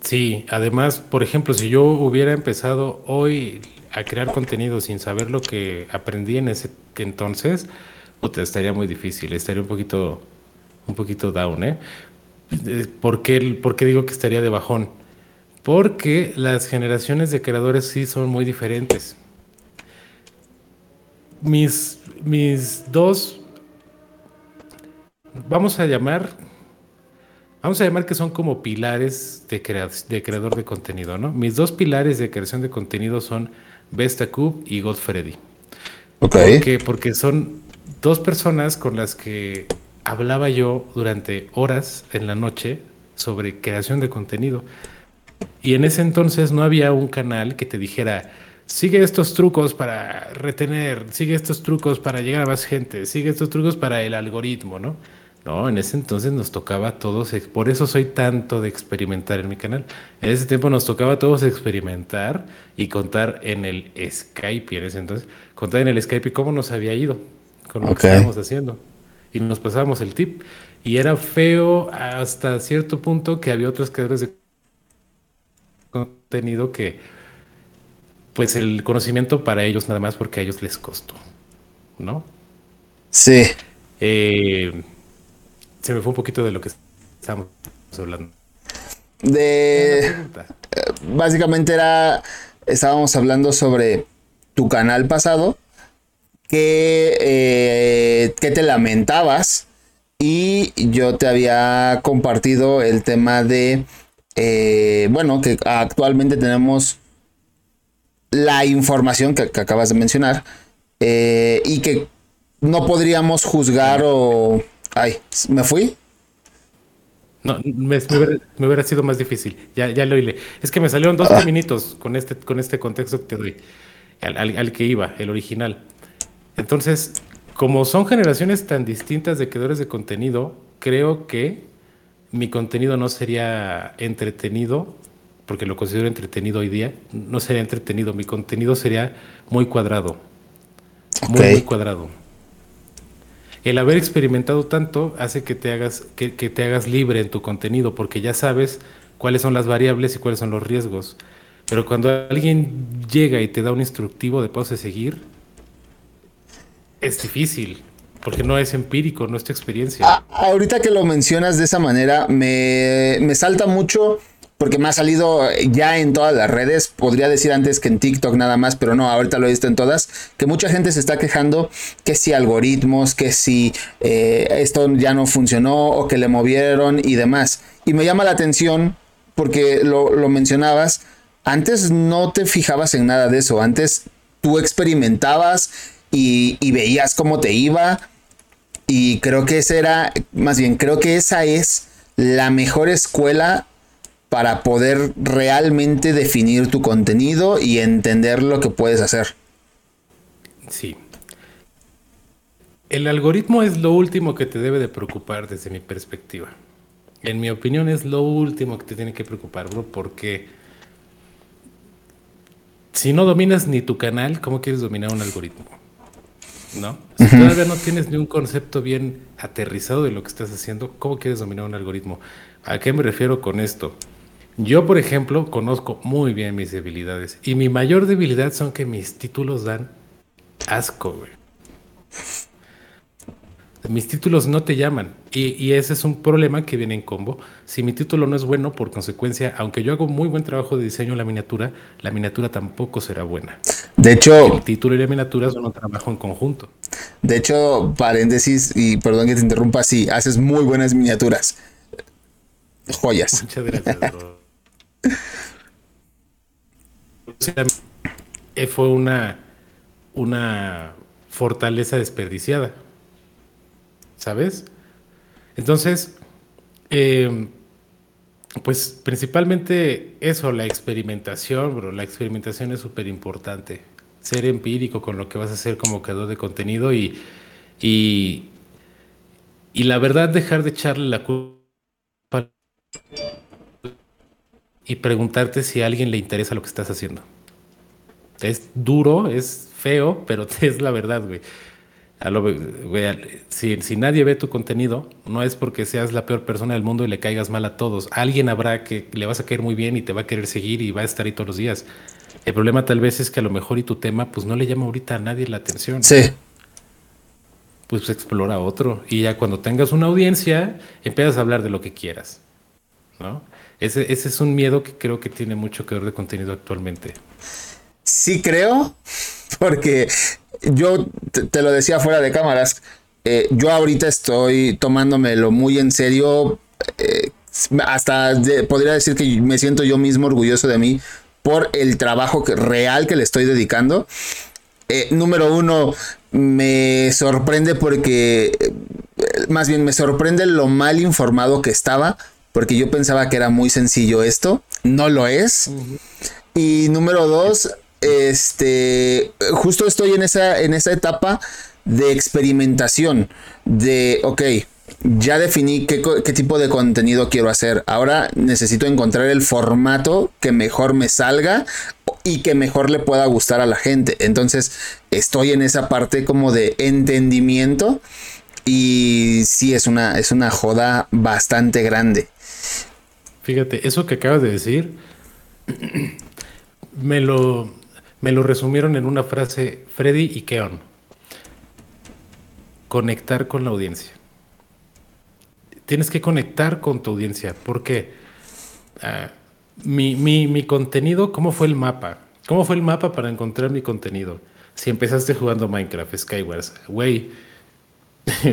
Sí, además, por ejemplo, si yo hubiera empezado hoy a crear contenido sin saber lo que aprendí en ese entonces, estaría muy difícil, estaría un poquito, un poquito down, ¿eh? eh ¿Por qué, ¿Por qué digo que estaría de bajón? Porque las generaciones de creadores sí son muy diferentes. Mis, mis dos, vamos a llamar Vamos a llamar que son como pilares de, de creador de contenido, ¿no? Mis dos pilares de creación de contenido son Vesta Cube y Godfrey. Ok. Porque, porque son dos personas con las que hablaba yo durante horas en la noche sobre creación de contenido. Y en ese entonces no había un canal que te dijera, sigue estos trucos para retener, sigue estos trucos para llegar a más gente, sigue estos trucos para el algoritmo, ¿no? No, en ese entonces nos tocaba a todos, por eso soy tanto de experimentar en mi canal. En ese tiempo nos tocaba a todos experimentar y contar en el Skype, y en ese entonces, contar en el Skype cómo nos había ido con lo que estábamos haciendo. Y nos pasábamos el tip. Y era feo hasta cierto punto que había otros creadores de contenido que, pues el conocimiento para ellos nada más porque a ellos les costó, ¿no? Sí. Eh, se me fue un poquito de lo que estábamos hablando. De. Eh, básicamente era. Estábamos hablando sobre tu canal pasado. Que, eh, que te lamentabas. Y yo te había compartido el tema de. Eh, bueno, que actualmente tenemos la información que, acabas de mencionar. y que no podríamos juzgar o Ay, ¿me fui? No, me, hubiera, sido más difícil. Ya, ya lo oí. Es que me salieron dos ah. minutos con este, con este contexto que te doy. Al, que iba, el original. Entonces, como son generaciones tan distintas de creadores de contenido, creo que mi contenido no sería entretenido, porque lo considero entretenido hoy día. No sería entretenido. Mi contenido sería muy cuadrado. muy cuadrado el haber experimentado tanto hace que te hagas, que, te hagas libre en tu contenido, porque ya sabes cuáles son las variables y cuáles son los riesgos. Pero cuando alguien llega y te da un instructivo de paso a seguir, es difícil, porque no es empírico, no es tu experiencia. Ah, ahorita que lo mencionas de esa manera, me, me salta mucho porque me ha salido ya en todas las redes, podría decir antes que en TikTok nada más, pero no, ahorita lo he visto en todas, que mucha gente se está quejando que si algoritmos, que si eh, esto ya no funcionó o que le movieron y demás. Y me llama la atención porque lo, mencionabas, antes no te fijabas en nada de eso, antes tú experimentabas y, y veías cómo te iba. Y creo que esa era, más bien, creo que esa es la mejor escuela para poder realmente definir tu contenido y entender lo que puedes hacer. Sí. El algoritmo es lo último que te debe de preocupar desde mi perspectiva. En mi opinión es lo último que te tiene que preocupar, bro, porque si no dominas ni tu canal, ¿cómo quieres dominar un algoritmo? ¿No? Si todavía no tienes ni un concepto bien aterrizado de lo que estás haciendo, ¿cómo quieres dominar un algoritmo? ¿A qué me refiero con esto? Yo, por ejemplo, conozco muy bien mis debilidades. Y mi mayor debilidad son que mis títulos dan asco, güey. Mis títulos no te llaman. Y, ese es un problema que viene en combo. Si mi título no es bueno, por consecuencia, aunque yo hago muy buen trabajo de diseño en la miniatura, la miniatura tampoco será buena. De hecho... El título y la miniatura son un trabajo en conjunto. De hecho, paréntesis, y perdón que te interrumpa, sí, haces muy buenas miniaturas. Joyas. Muchas gracias, bro. Fue una, una fortaleza desperdiciada. ¿Sabes? Entonces, eh, pues principalmente eso, la experimentación, bro. La experimentación es súper importante. Ser empírico con lo que vas a hacer como creador de contenido y, y, y la verdad dejar de echarle la culpa y preguntarte si a alguien le interesa lo que estás haciendo. Es duro, es feo, <laughs> pero es la verdad, güey. A lo, si, si, nadie ve tu contenido, no es porque seas la peor persona del mundo y le caigas mal a todos. Alguien habrá que le vas a caer muy bien y te va a querer seguir y va a estar ahí todos los días. El problema tal vez es que a lo mejor y tu tema pues no le llama ahorita a nadie la atención. Sí. Pues explora otro. Y ya cuando tengas una audiencia, empiezas a hablar de lo que quieras. ¿No? Ese, ese es un miedo que creo que tiene mucho que ver de contenido actualmente. Sí creo, <laughs> porque yo te, lo decía fuera de cámaras, eh, yo ahorita estoy tomándomelo muy en serio, eh, hasta podría decir que me siento yo mismo orgulloso de mí por el trabajo real que le estoy dedicando. Eh, número uno, me sorprende porque, más bien me sorprende lo mal informado que estaba, porque yo pensaba que era muy sencillo esto, no lo es. Y número dos, este, justo estoy en esa, en esa etapa de experimentación, de, ok, ya definí qué, qué, tipo de contenido quiero hacer. Ahora necesito encontrar el formato que mejor me salga y que mejor le pueda gustar a la gente. Entonces estoy en esa parte como de entendimiento y sí es una, es una joda bastante grande. Fíjate, eso que acabas de decir, me lo, me lo resumieron en una frase Freddy y Keon. Conectar con la audiencia. Tienes que conectar con tu audiencia. porque ah, mi, mi, contenido, ¿cómo fue el mapa? ¿Cómo fue el mapa para encontrar mi contenido? Si empezaste jugando Minecraft, Skywars, güey, <laughs>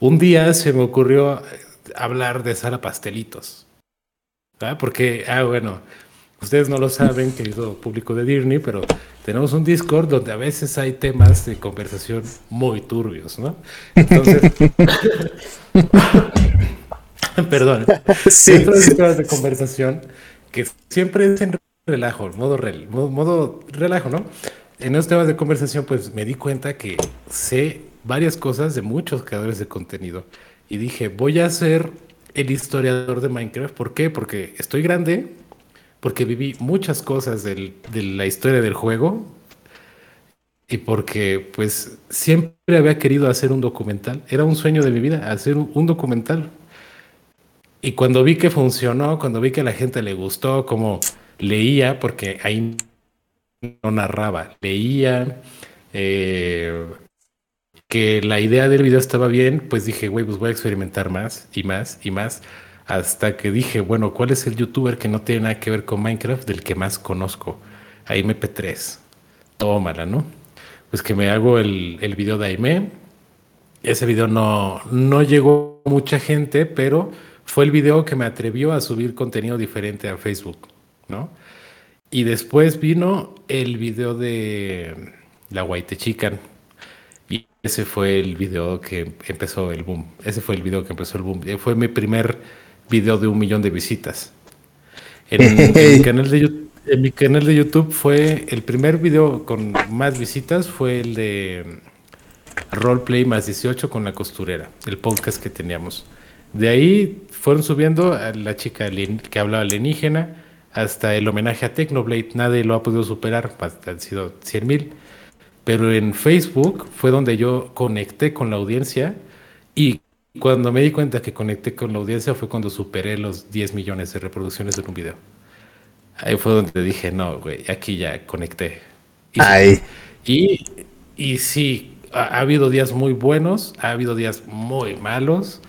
un día se me ocurrió hablar de Sara Pastelitos. Porque, ah, bueno, Ustedes no lo saben, querido público de Disney, pero tenemos un Discord donde a veces hay temas de conversación muy turbios, ¿no? Entonces, <laughs> perdón, sí. temas de conversación que siempre es en relajo, modo, modo, relajo, ¿no? En esos temas de conversación, pues me di cuenta que sé varias cosas de muchos creadores de contenido y dije, voy a ser el historiador de Minecraft. ¿Por qué? Porque estoy grande, porque viví muchas cosas de la historia del juego y porque pues siempre había querido hacer un documental. Era un sueño de mi vida, hacer un, documental. Y cuando vi que funcionó, cuando vi que a la gente le gustó, como leía, porque ahí no narraba, leía, eh, que la idea del video estaba bien, pues dije, güey, pues voy a experimentar más y más y más hasta que dije, bueno, ¿cuál es el youtuber que no tiene nada que ver con Minecraft del que más conozco? Aime P3. Tómala, ¿no? Pues que me hago el, el video de Aime. Ese video no, no llegó mucha gente, pero fue el video que me atrevió a subir contenido diferente a Facebook, ¿no? Y después vino el video de la White Chican. Ese fue el video que empezó el boom. Ese fue el video que empezó el boom. Fue mi primer video de un millón de visitas. En, <laughs> mi canal de YouTube, en mi canal de YouTube fue el primer video con más visitas fue el de Roleplay más 18 con la costurera, el podcast que teníamos. De ahí fueron subiendo a la chica que hablaba alienígena hasta el homenaje a Technoblade. Nadie lo ha podido superar, han sido 100 mil. Pero en Facebook fue donde yo conecté con la audiencia y cuando me di cuenta que conecté con la audiencia fue cuando superé los 10 millones de reproducciones de un video. Ahí fue donde dije, no, güey, aquí ya conecté. Y, y, sí, ha, habido días muy buenos, ha habido días muy malos,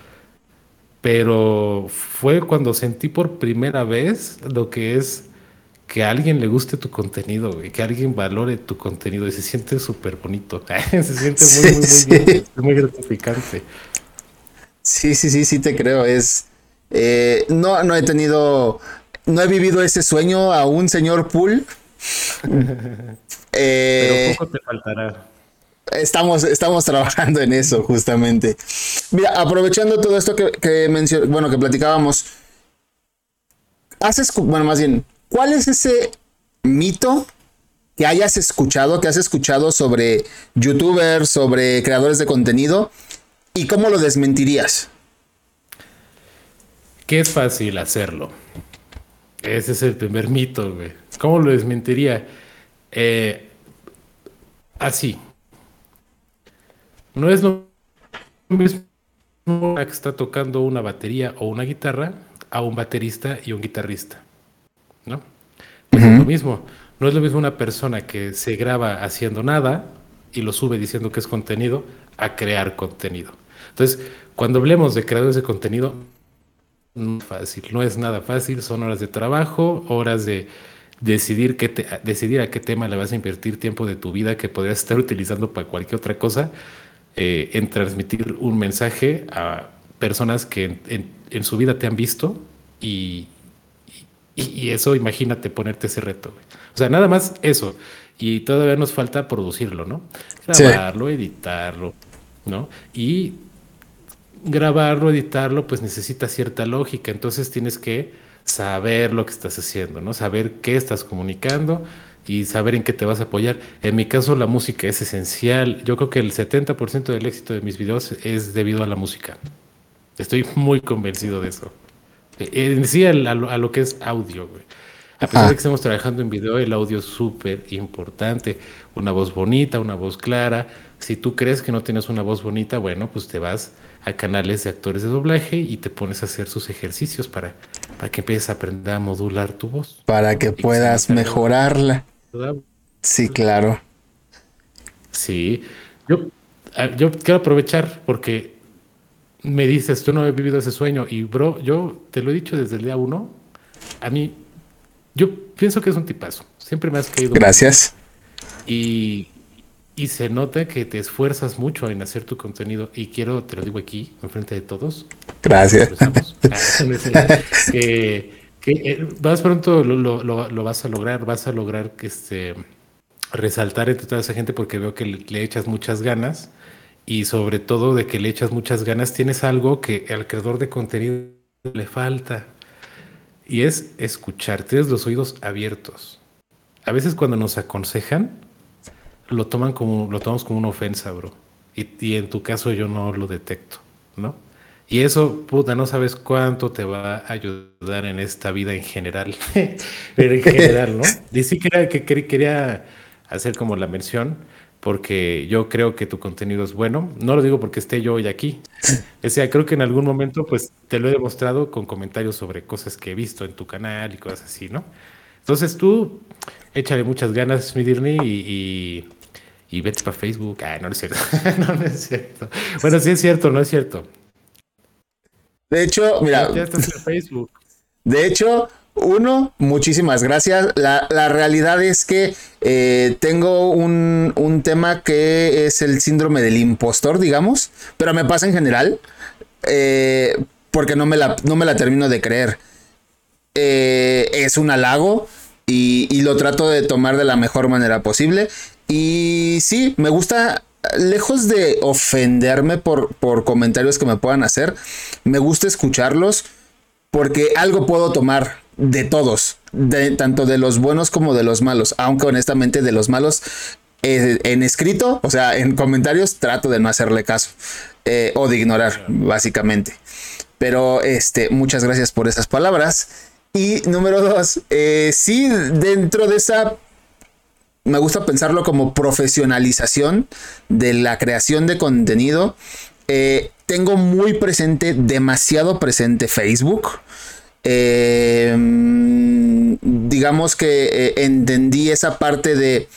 pero fue cuando sentí por primera vez lo que es que a alguien le guste tu contenido, güey, que alguien valore tu contenido y se siente súper bonito. <laughs> se siente muy, muy, muy bien, muy gratificante. Sí, sí, sí, sí te creo. Es. Eh, no, no he tenido. No he vivido ese sueño aún, señor Pool. <laughs> eh, Pero poco te faltará. estamos, estamos trabajando en eso, justamente. Mira, aprovechando todo esto que, que bueno, que platicábamos, haces, bueno, más bien, ¿cuál es ese mito que hayas escuchado, que has escuchado sobre youtubers, sobre creadores de contenido, y cómo lo desmentirías? Que es fácil hacerlo. Ese es el primer mito, güey. ¿Cómo lo desmentiría? Eh, así. No es lo mismo que está tocando una batería o una guitarra a un baterista y un guitarrista. Es lo mismo. No es lo mismo una persona que se graba haciendo nada y lo sube diciendo que es contenido a crear contenido. Entonces, cuando hablemos de creadores de contenido, no es fácil, no es nada fácil, son horas de trabajo, horas de decidir, qué decidir a qué tema le vas a invertir tiempo de tu vida que podrías estar utilizando para cualquier otra cosa, eh, en transmitir un mensaje a personas que en, su vida te han visto y, y, eso, imagínate ponerte ese reto. O sea, nada más eso. Y todavía nos falta producirlo, ¿no? Grabarlo, editarlo, ¿no? Y grabarlo, editarlo, pues necesita cierta lógica. Entonces tienes que saber lo que estás haciendo, ¿no? Saber qué estás comunicando y saber en qué te vas a apoyar. En mi caso, la música es esencial. Yo creo que el 70% del éxito de mis videos es debido a la música. Estoy muy convencido de eso. En sí, a, lo, que es audio, A pesar de que estamos trabajando en video, el audio es súper importante. Una voz bonita, una voz clara. Si tú crees que no tienes una voz bonita, bueno, pues te vas a canales de actores de doblaje y te pones a hacer sus ejercicios para, para que empieces a aprender a modular tu voz. Para que puedas mejorarla. Sí, claro. Sí. Yo, ah, yo quiero aprovechar porque me dices, tú no he vivido ese sueño y bro, yo te lo he dicho desde el día uno. A mí, yo pienso que es un tipazo. Siempre me has caído. Gracias. Y y se nota que te esfuerzas mucho en hacer tu contenido y quiero, te lo digo aquí, enfrente de todos. Gracias. <laughs> que, eh, vas pronto lo, vas a lograr, vas a lograr que este, resaltar entre toda esa gente porque veo que le, echas muchas ganas y sobre todo de que le echas muchas ganas, tienes algo que al creador de contenido le falta y es escuchar, tienes los oídos abiertos. A veces cuando nos aconsejan, lo toman como, lo tomamos como una ofensa, bro. Y, en tu caso yo no lo detecto, ¿no? Y eso, puta, no sabes cuánto te va a ayudar en esta vida en general. Pero <laughs> en general, ¿no? Y sí quería, que quería hacer como la mención, porque yo creo que tu contenido es bueno. No lo digo porque esté yo hoy aquí. <laughs> O sea, creo que en algún momento, pues, te lo he demostrado con comentarios sobre cosas que he visto en tu canal y cosas así, ¿no? Entonces tú, échale muchas ganas, Smidirni, y y vete para Facebook. Ah, no, es cierto. <laughs> no, no es cierto. Bueno, sí es cierto, no es cierto. De hecho, mira. Ya estás en Facebook. De hecho, uno, muchísimas gracias. La, realidad es que eh, tengo un, un, tema que es el síndrome del impostor, digamos, pero me pasa en general, eh, porque no me, la, no me la termino de creer. Eh, es un halago y, y, lo trato de tomar de la mejor manera posible. Y sí, me gusta, lejos de ofenderme por, por comentarios que me puedan hacer, me gusta escucharlos porque algo puedo tomar de todos, tanto de los buenos como de los malos, aunque honestamente de los malos eh, en escrito, o sea, en comentarios trato de no hacerle caso eh, o de ignorar, básicamente. Pero este, muchas gracias por esas palabras. Y número dos, eh, sí, dentro de esa me gusta pensarlo como profesionalización de la creación de contenido. Eh, tengo muy presente, demasiado presente Facebook. Eh, digamos que eh, entendí esa parte de,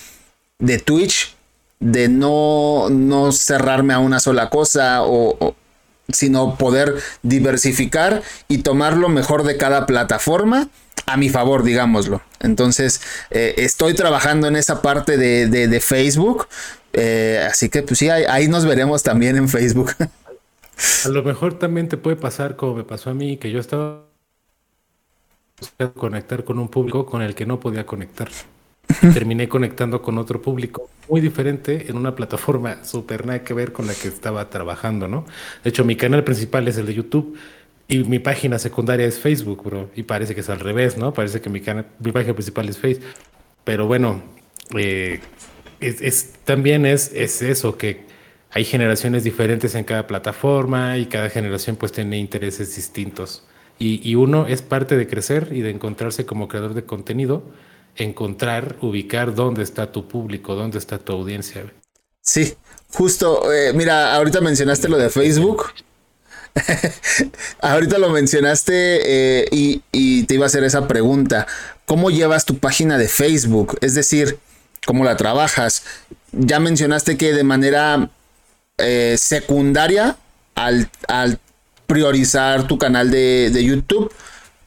de Twitch, de no, no, cerrarme a una sola cosa, o, sino poder diversificar y tomar lo mejor de cada plataforma a mi favor, digámoslo. Entonces, eh, estoy trabajando en esa parte de, Facebook. Eh, así que, pues sí, ahí, nos veremos también en Facebook. <laughs> A lo mejor también te puede pasar como me pasó a mí, que yo estaba conectar con un público con el que no podía conectar. <laughs> terminé conectando con otro público muy diferente en una plataforma súper nada que ver con la que estaba trabajando, ¿no? De hecho, mi canal principal es el de YouTube y mi página secundaria es Facebook, bro. Y parece que es al revés, ¿no? Parece que mi, canal, mi página principal es Facebook. Pero bueno, eh, es, también es, es eso, que hay generaciones diferentes en cada plataforma y cada generación pues tiene intereses distintos. Y, uno es parte de crecer y de encontrarse como creador de contenido encontrar, ubicar dónde está tu público, dónde está tu audiencia. Sí, justo, eh, mira, ahorita mencionaste lo de Facebook. <laughs> ahorita lo mencionaste eh, y, te iba a hacer esa pregunta. ¿Cómo llevas tu página de Facebook? Es decir, ¿cómo la trabajas? Ya mencionaste que de manera eh, secundaria al, priorizar tu canal de, de YouTube,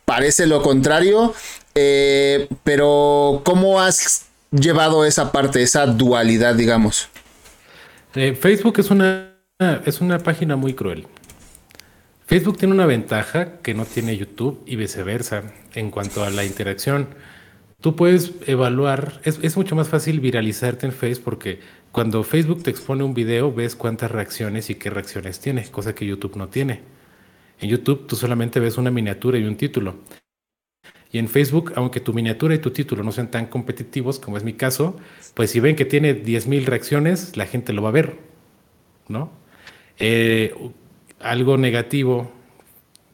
parece lo contrario eh, pero, ¿cómo has llevado esa parte, esa dualidad, digamos? Eh, Facebook es una, es una página muy cruel. Facebook tiene una ventaja que no tiene YouTube y viceversa en cuanto a la interacción. Tú puedes evaluar, es, es, mucho más fácil viralizarte en Facebook porque cuando Facebook te expone un video ves cuántas reacciones y qué reacciones tiene, cosa que YouTube no tiene. En YouTube tú solamente ves una miniatura y un título. Y en Facebook, aunque tu miniatura y tu título no sean tan competitivos como es mi caso, pues si ven que tiene 10.000 reacciones, la gente lo va a ver, ¿no? Eh, algo negativo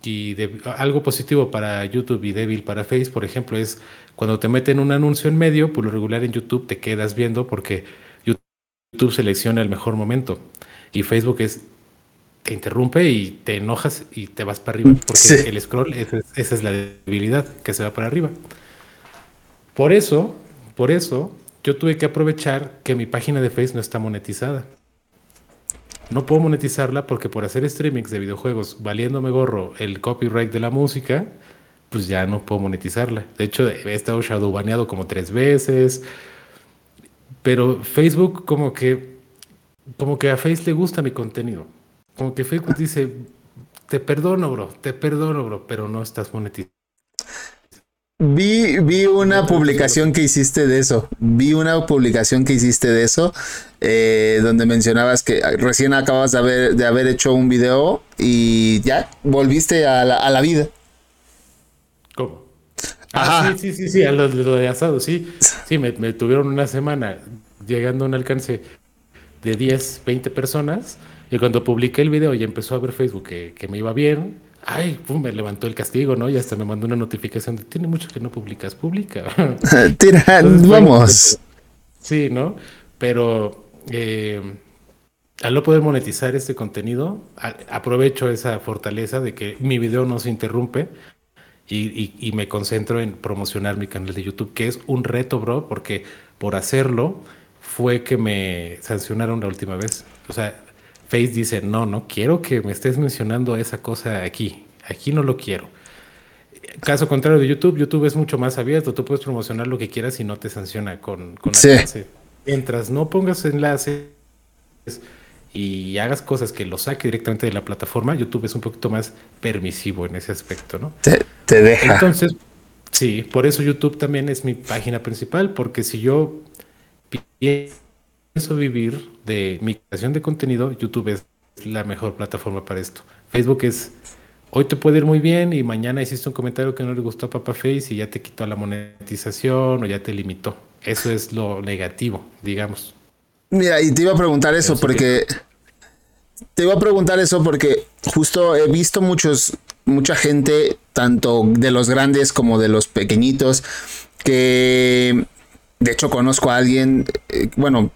y algo positivo para YouTube y débil para Facebook, por ejemplo, es cuando te meten un anuncio en medio, por lo regular en YouTube te quedas viendo porque YouTube selecciona el mejor momento y Facebook es te interrumpe y te enojas y te vas para arriba. Porque el scroll, esa es, la debilidad que se va para arriba. Por eso, por eso, yo tuve que aprovechar que mi página de Facebook no está monetizada. No puedo monetizarla porque por hacer streamings de videojuegos valiéndome gorro el copyright de la música, pues ya no puedo monetizarla. De hecho, he estado shadow baneado como tres veces. Pero Facebook como que como que a Facebook le gusta mi contenido. Como que Facebook dice, te perdono, bro, te perdono, bro, pero no estás monetizado. Vi, vi una publicación que hiciste de eso. Vi una publicación que hiciste de eso, eh, donde mencionabas que recién acabas de haber, de haber hecho un video y ya volviste a la, a la vida. ¿Cómo? Ah, sí, sí, sí, sí, a lo, de asado, sí. <laughs> Sí, me, me, tuvieron una semana llegando a un alcance de 10, 20 personas y cuando publiqué el video y empezó a ver Facebook que, me iba bien, ay, pum, me levantó el castigo, ¿no? Y hasta me mandó una notificación de, tiene mucho que no publicas, publica. <laughs> Tira, <laughs> vamos. sí, ¿no? Pero eh, al no poder monetizar este contenido, aprovecho esa fortaleza de que mi video no se interrumpe y, y me concentro en promocionar mi canal de YouTube, que es un reto, bro, porque por hacerlo fue que me sancionaron la última vez. O sea, Face dice, no, no quiero que me estés mencionando esa cosa aquí, aquí no lo quiero. Caso contrario de YouTube, YouTube es mucho más abierto, tú puedes promocionar lo que quieras y no te sanciona con, con Mientras no pongas enlaces y hagas cosas que lo saque directamente de la plataforma, YouTube es un poquito más permisivo en ese aspecto, ¿no? Te, te deja. Entonces, sí, por eso YouTube también es mi página principal, porque si yo pienso vivir de mi creación de contenido, YouTube es la mejor plataforma para esto. Facebook es, hoy te puede ir muy bien y mañana hiciste un comentario que no le gustó a Papa Face y ya te quitó la monetización o ya te limitó. Eso es lo negativo, digamos. Mira, y te iba a preguntar eso porque... Te iba a preguntar eso porque justo he visto muchos, mucha gente, tanto de los grandes como de los pequeñitos, que de hecho conozco a alguien, eh, bueno,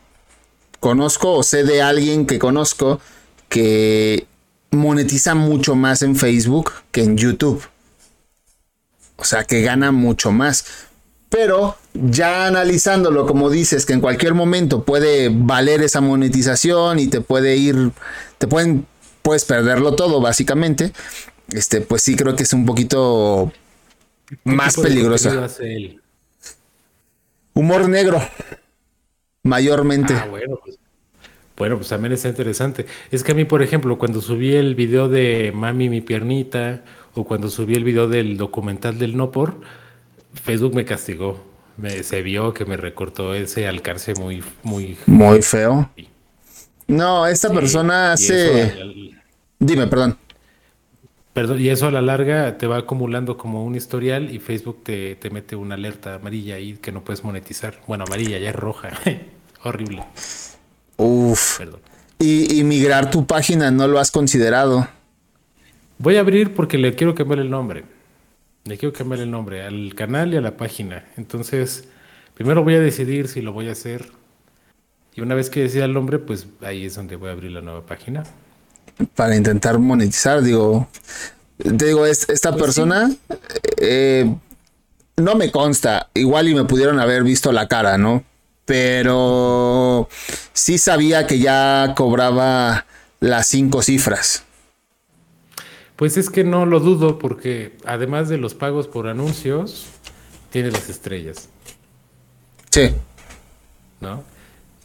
conozco o sé de alguien que conozco que monetiza mucho más en Facebook que en YouTube. O sea, que gana mucho más. Pero ya analizándolo, como dices, que en cualquier momento puede valer esa monetización y te puede ir, te pueden, puedes perderlo todo, básicamente. Este, pues sí creo que es un poquito más peligroso. Humor negro. Mayormente. Ah, bueno, pues, bueno, pues también está interesante. Es que a mí, por ejemplo, cuando subí el video de Mami mi piernita o cuando subí el video del documental del No por, Facebook me castigó. se vio que me recortó ese alcance muy, muy, muy feo. No, esta persona hace. Dime, perdón. Perdón, y eso a la larga te va acumulando como un historial y Facebook te, te mete una alerta amarilla ahí que no puedes monetizar. Bueno, amarilla, ya es roja. <laughs> Horrible. Uf. Perdón. Y, y migrar tu página no lo has considerado. Voy a abrir porque le quiero cambiar el nombre. Le quiero cambiar el nombre al canal y a la página. Entonces, primero voy a decidir si lo voy a hacer. Y una vez que decida el nombre, pues ahí es donde voy a abrir la nueva página para intentar monetizar. Digo, te digo, esta pues persona eh, no me consta, igual y me pudieron haber visto la cara, ¿no? Pero sí sabía que ya cobraba las cinco cifras. Pues es que no lo dudo porque además de los pagos por anuncios, tiene las estrellas. Sí. ¿No?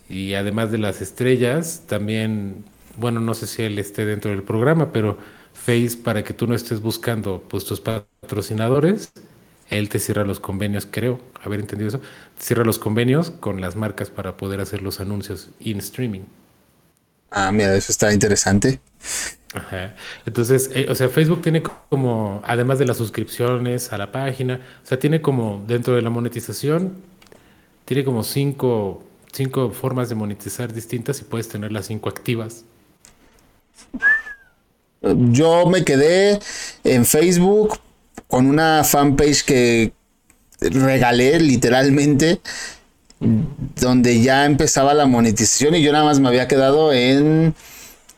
Y además de las estrellas, también bueno, no sé si él esté dentro del programa, pero Face, para que tú no estés buscando pues, tus patrocinadores, él te cierra los convenios, creo, haber entendido eso, cierra los convenios con las marcas para poder hacer los anuncios in streaming. Ah, mira, eso está interesante. Ajá. Entonces, eh, o sea, Facebook tiene como, además de las suscripciones a la página, o sea, tiene como dentro de la monetización, tiene como cinco, cinco formas de monetizar distintas y puedes tener las cinco activas. Yo me quedé en Facebook con una fanpage que regalé literalmente, donde ya empezaba la monetización y yo nada más me había quedado en...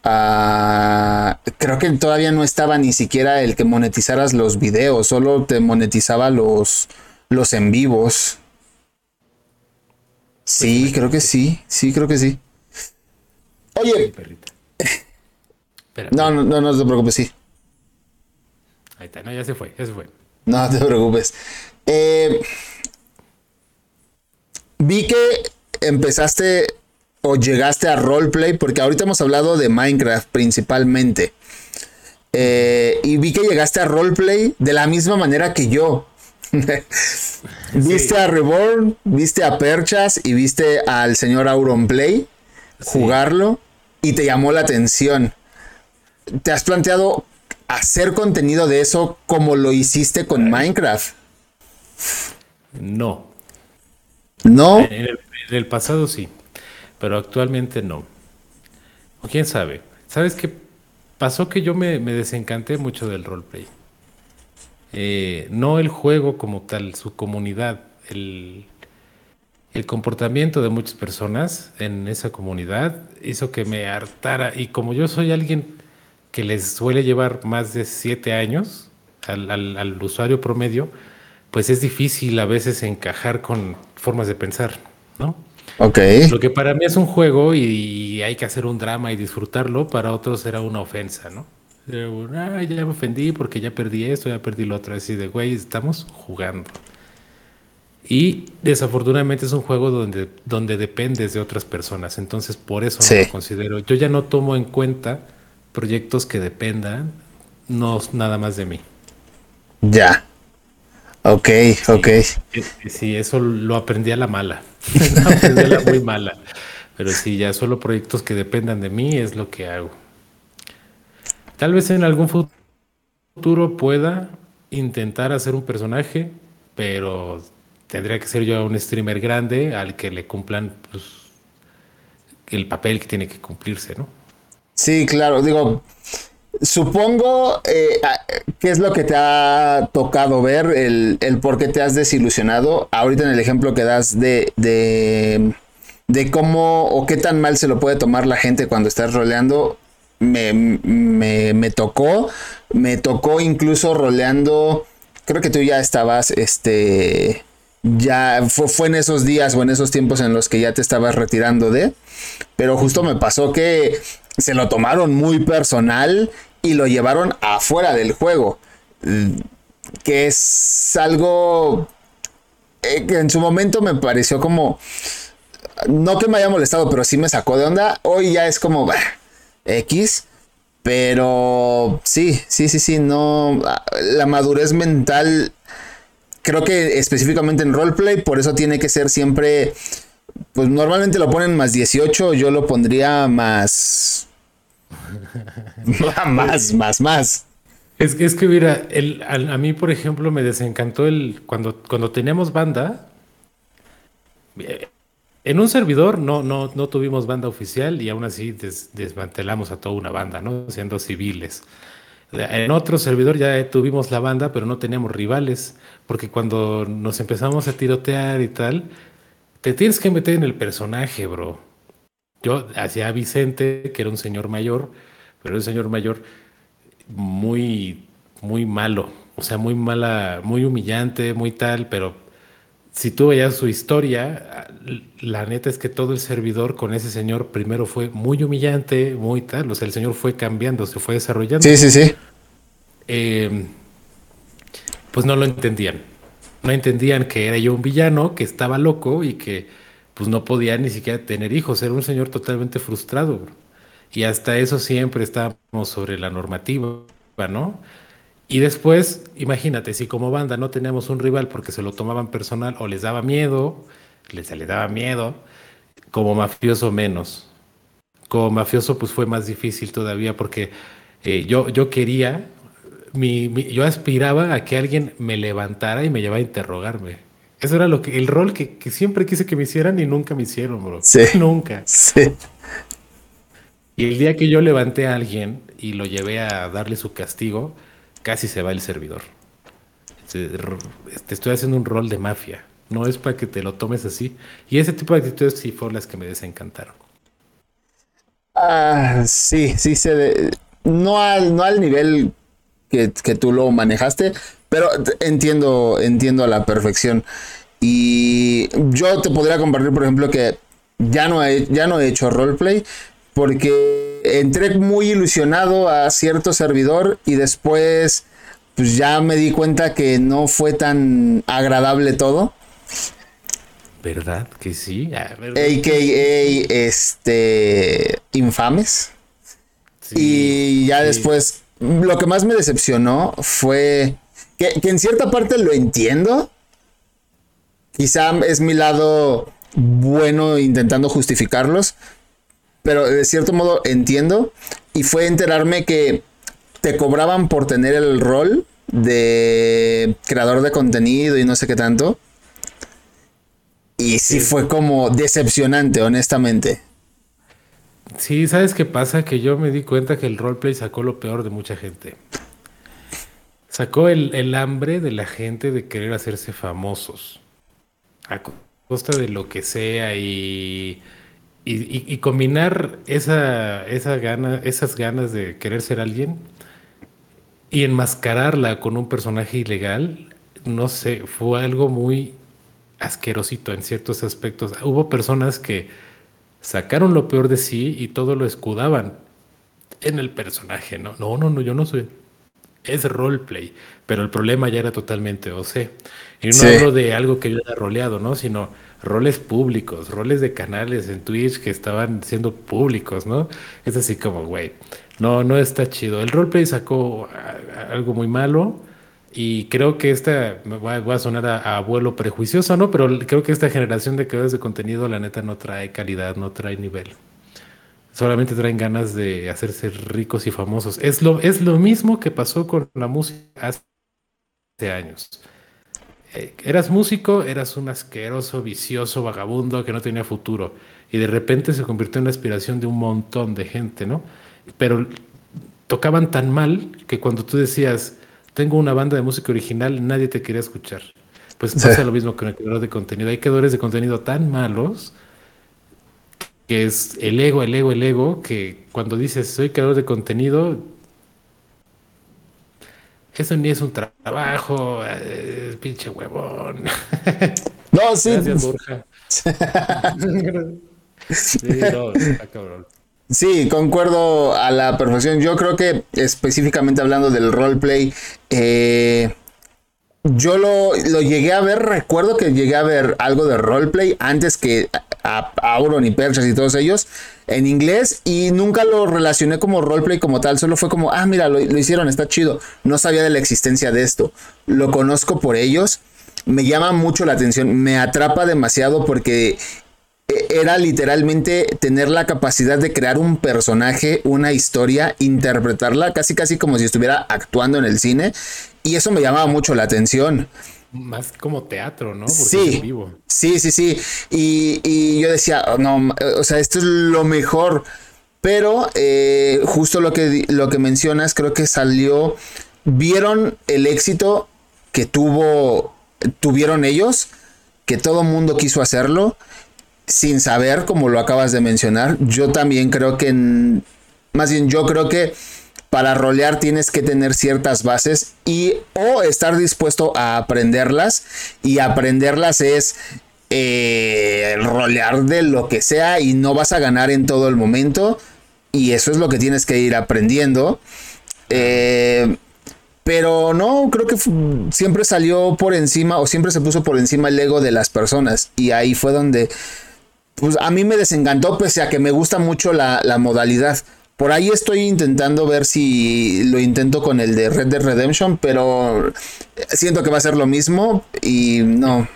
Ah, creo que todavía no estaba ni siquiera el que monetizaras los videos, solo te monetizaba los, los en vivos. Sí, creo que sí, sí, creo que sí. Oye, <laughs> no, no, no, no te preocupes, sí. Ahí está, no, ya se fue, ya se fue. No te preocupes. Eh, vi que empezaste o llegaste a roleplay, porque ahorita hemos hablado de Minecraft principalmente. Eh, y vi que llegaste a roleplay de la misma manera que yo. <laughs> viste a Reborn, viste a Perchas y viste al señor Auronplay jugarlo y te llamó la atención. ¿Te has planteado hacer contenido de eso como lo hiciste con Minecraft? No. ¿No? En el, pasado sí, pero actualmente no. O quién sabe. ¿Sabes qué? Pasó que yo me, desencanté mucho del roleplay. Eh, no el juego como tal, su comunidad, el, el comportamiento de muchas personas en esa comunidad hizo que me hartara. Y como yo soy alguien que les suele llevar más de siete años al, usuario promedio, pues es difícil a veces encajar con formas de pensar, ¿no? Ok. Lo que para mí es un juego y hay que hacer un drama y disfrutarlo, para otros será una ofensa, ¿no? ya me ofendí porque ya perdí esto, ya perdí lo otro. Así de, güey, estamos jugando. Y desafortunadamente es un juego donde, donde dependes de otras personas. Entonces, por eso no lo considero. Yo ya no tomo en cuenta proyectos que dependan, no nada más de mí. Ya. Ok, ok. Sí, eso lo aprendí a la mala. <laughs> aprendí a la muy mala. Pero sí, ya solo proyectos que dependan de mí es lo que hago. Tal vez en algún futuro pueda intentar hacer un personaje, pero tendría que ser yo un streamer grande al que le cumplan pues, el papel que tiene que cumplirse, ¿no? Sí, claro, digo, supongo eh, qué es lo que te ha tocado ver, el, el, por qué te has desilusionado. Ahorita en el ejemplo que das de, de, de cómo o qué tan mal se lo puede tomar la gente cuando estás roleando, me, me, me tocó. Me tocó incluso roleando, creo que tú ya estabas, este, ya fue, fue, en esos días o en esos tiempos en los que ya te estabas retirando de, pero justo me pasó que se lo tomaron muy personal y lo llevaron afuera del juego. Que es algo eh, que en su momento me pareció como... No que me haya molestado, pero sí me sacó de onda. Hoy ya es como... X. Pero sí, sí, sí, sí, no. La madurez mental creo que específicamente en roleplay, por eso tiene que ser siempre, pues normalmente lo ponen más 18, yo lo pondría más... <laughs> más, más, más. Es, es que mira, el, a, mí por ejemplo me desencantó el cuando, cuando teníamos banda. Eh, en un servidor no, no, no tuvimos banda oficial y aún así des, desmantelamos a toda una banda, ¿no? Siendo civiles. En otro servidor ya tuvimos la banda, pero no teníamos rivales, porque cuando nos empezamos a tirotear y tal, te tienes que meter en el personaje, bro. Yo hacía a Vicente, que era un señor mayor, pero era un señor mayor muy, muy malo, o sea, muy mala, muy humillante, muy tal, pero si tú veías su historia, la neta es que todo el servidor con ese señor primero fue muy humillante, muy tal, o sea, el señor fue cambiando, se fue desarrollando. Sí, sí, sí. Eh, pues no lo entendían. No entendían que era yo un villano, que estaba loco y que pues no podía ni siquiera tener hijos. Era un señor totalmente frustrado. Y hasta eso siempre estábamos sobre la normativa, ¿no? Y después, imagínate, si como banda no teníamos un rival porque se lo tomaban personal o les daba miedo, les, les daba miedo, como mafioso menos. Como mafioso pues fue más difícil todavía porque eh, yo, yo quería, mi, mi, yo aspiraba a que alguien me levantara y me llevara a interrogarme. Eso era lo que, el rol que, que siempre quise que me hicieran y nunca me hicieron, bro. Sí. Nunca. Sí. Y el día que yo levanté a alguien y lo llevé a darle su castigo, casi se va el servidor. Te estoy haciendo un rol de mafia. No es para que te lo tomes así. Y ese tipo de actitudes sí fueron las que me desencantaron. Ah, sí, sí se de... no al no al nivel que, que, tú lo manejaste, pero entiendo entiendo a la perfección. Y yo te podría compartir, por ejemplo, que ya no ya no he hecho roleplay porque entré muy ilusionado a cierto servidor y después pues ya me di cuenta que no fue tan agradable todo. ¿Verdad que sí? Ah, ¿verdad? AKA este infames. Sí, y ya sí. después lo que más me decepcionó fue que, que en cierta parte lo entiendo. Quizá es mi lado bueno intentando justificarlos, pero de cierto modo entiendo. Y fue enterarme que te cobraban por tener el rol de creador de contenido y no sé qué tanto. Y sí, sí. fue como decepcionante, honestamente. Sí, ¿sabes qué pasa? Que yo me di cuenta que el roleplay sacó lo peor de mucha gente. Sacó el, el hambre de la gente de querer hacerse famosos. A costa de lo que sea y y, y, y, combinar esa, esa gana, esas ganas de querer ser alguien y enmascararla con un personaje ilegal, no sé, fue algo muy asquerosito en ciertos aspectos. Hubo personas que sacaron lo peor de sí y todo lo escudaban en el personaje. No, no, no, no yo no soy. Es roleplay, pero el problema ya era totalmente OC. Y no sí. hablo de algo que yo haya roleado, ¿no? Sino roles públicos, roles de canales en Twitch que estaban siendo públicos, ¿no? Es así como, güey, no, no está chido. El roleplay sacó algo muy malo y creo que esta, voy a sonar a, a, abuelo prejuicioso, ¿no? Pero creo que esta generación de creadores de contenido, la neta, no trae calidad, no trae nivel. Solamente traen ganas de hacerse ricos y famosos. Es lo, es lo mismo que pasó con la música hace años eras músico, eras un asqueroso, vicioso, vagabundo que no tenía futuro. Y de repente se convirtió en la aspiración de un montón de gente, ¿no? Pero tocaban tan mal que cuando tú decías, tengo una banda de música original, nadie te quería escuchar. Pues pasa sí. lo mismo con el creador de contenido. Hay creadores de contenido tan malos que es el ego, el ego, el ego, que cuando dices soy creador de contenido, eso ni es un trabajo, eh, pinche huevón. <laughs> No, sí. Gracias, Borja. <laughs> sí, no, está cabrón. Sí, concuerdo a la perfección. Yo creo que específicamente hablando del roleplay, eh, yo lo, lo, llegué a ver, recuerdo que llegué a ver algo de roleplay antes que a, a Auron y Perchas y todos ellos en inglés y nunca lo relacioné como roleplay como tal, solo fue como, ah, mira, lo, lo, hicieron, está chido. No sabía de la existencia de esto. Lo conozco por ellos me llama mucho la atención, me atrapa demasiado porque e, era literalmente tener la capacidad de crear un personaje, una historia, interpretarla casi casi como si estuviera actuando en el cine y eso me llamaba mucho la atención. Más como teatro, ¿no? sí, sí, sí, sí. Y, yo decía, oh, no, o sea, esto es lo mejor. Pero eh, justo lo que, lo que mencionas, creo que salió, vieron el éxito que tuvo, tuvieron ellos, que todo mundo quiso hacerlo, sin saber, como lo acabas de mencionar. Yo también creo que, más bien yo creo que para rolear tienes que tener ciertas bases y o estar dispuesto a aprenderlas y aprenderlas es eh, rolear de lo que sea y no vas a ganar en todo el momento y eso es lo que tienes que ir aprendiendo. Eh, pero no, creo que siempre salió por encima o siempre se puso por encima el ego de las personas y ahí fue donde pues a mí me desencantó pese a que me gusta mucho la, la modalidad. Por ahí estoy intentando ver si lo intento con el de Red Dead Redemption, pero siento que va a ser lo mismo y no.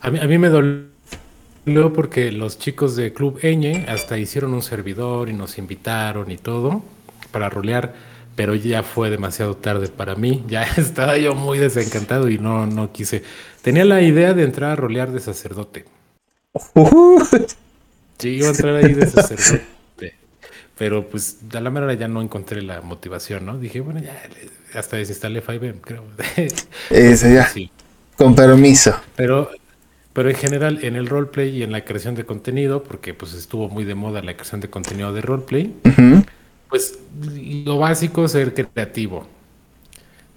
A mí, a mí me dolió porque los chicos de Club Eñe hasta hicieron un servidor y nos invitaron y todo para rolear, pero ya fue demasiado tarde para mí. <laughs> Ya estaba yo muy desencantado y no, no quise. Tenía la idea de entrar a rolear de sacerdote. Sí, iba a entrar ahí de sacerdote. <laughs> Pero pues a la mera ya no encontré la motivación, ¿no? Dije, bueno, ya hasta desinstalé 5M, <laughs> creo. Eso ya. Sí. Con permiso. Pero, pero en general, en el roleplay y en la creación de contenido, porque pues estuvo muy de moda la creación de contenido de roleplay, pues lo básico es ser creativo.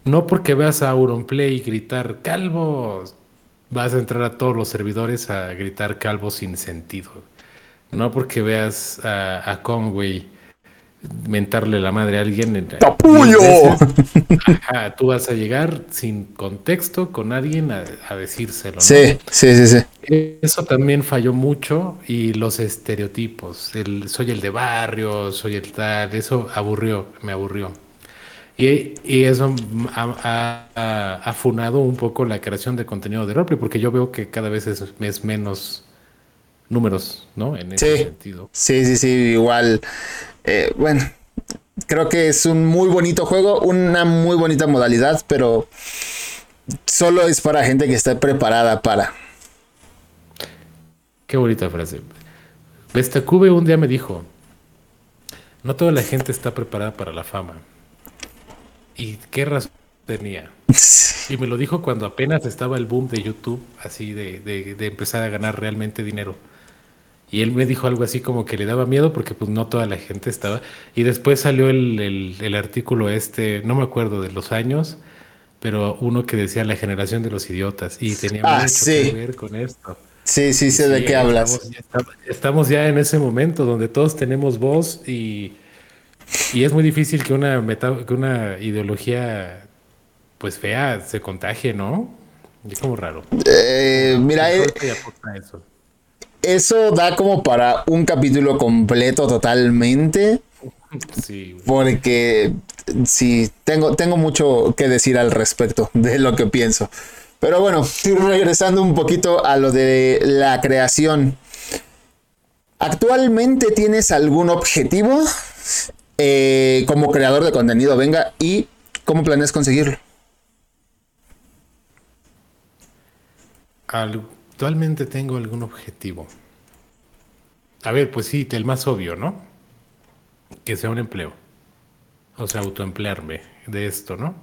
No porque veas a Auronplay gritar calvo, vas a entrar a todos los servidores a gritar calvo sin sentido. No porque veas a, a Conway mentarle la madre a alguien. ¡Tapuyo! tú vas a llegar sin contexto con alguien a, decírselo. Sí, sí, sí, sí. Eso también falló mucho y los estereotipos. El, soy el de barrio, soy el tal. Eso aburrió, me aburrió. Y, eso ha, ha, funado un poco la creación de contenido de roleplay porque yo veo que cada vez es, es menos números, ¿no? En ese sentido. Sí, sí, sí, igual. Eh, bueno, creo que es un muy bonito juego, una muy bonita modalidad, pero solo es para gente que esté preparada para. Qué bonita frase. Cube un día me dijo, no toda la gente está preparada para la fama. ¿Y qué razón tenía? <laughs> Y me lo dijo cuando apenas estaba el boom de YouTube, así de, de empezar a ganar realmente dinero. Y él me dijo algo así como que le daba miedo porque pues no toda la gente estaba. Y después salió el, el, artículo este, no me acuerdo de los años, pero uno que decía la generación de los idiotas y tenía ah, mucho que ver con esto. Sí, sí, sé de qué hablas. Estamos ya, en ese momento donde todos tenemos voz y, y es muy difícil que una, que una ideología pues fea se contagie, ¿no? Es como raro. Eh, mira, eh, eso eso da como para un capítulo completo totalmente. Sí. Porque sí, tengo, tengo mucho que decir al respecto <laughs> de lo que pienso. Pero bueno, regresando un poquito a lo de la creación. ¿Actualmente tienes algún objetivo eh, como creador de contenido? Venga, ¿y cómo planeas conseguirlo? Actualmente tengo algún objetivo. A ver, pues sí, el más obvio, ¿no? Que sea un empleo. O sea, autoemplearme de esto, ¿no?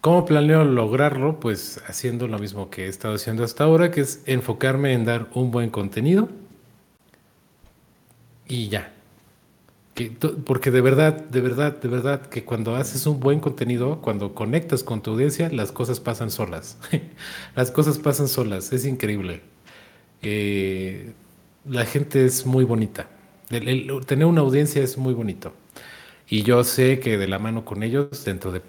¿Cómo planeo lograrlo? Pues haciendo lo mismo que he estado haciendo hasta ahora, que es enfocarme en dar un buen contenido y ya. Porque de verdad, de verdad, de verdad, que cuando haces un buen contenido, cuando conectas con tu audiencia, las cosas pasan solas. <laughs> las cosas pasan solas, es increíble. Eh, la gente es muy bonita. tener una audiencia es muy bonito. Y yo sé que de la mano con ellos, dentro de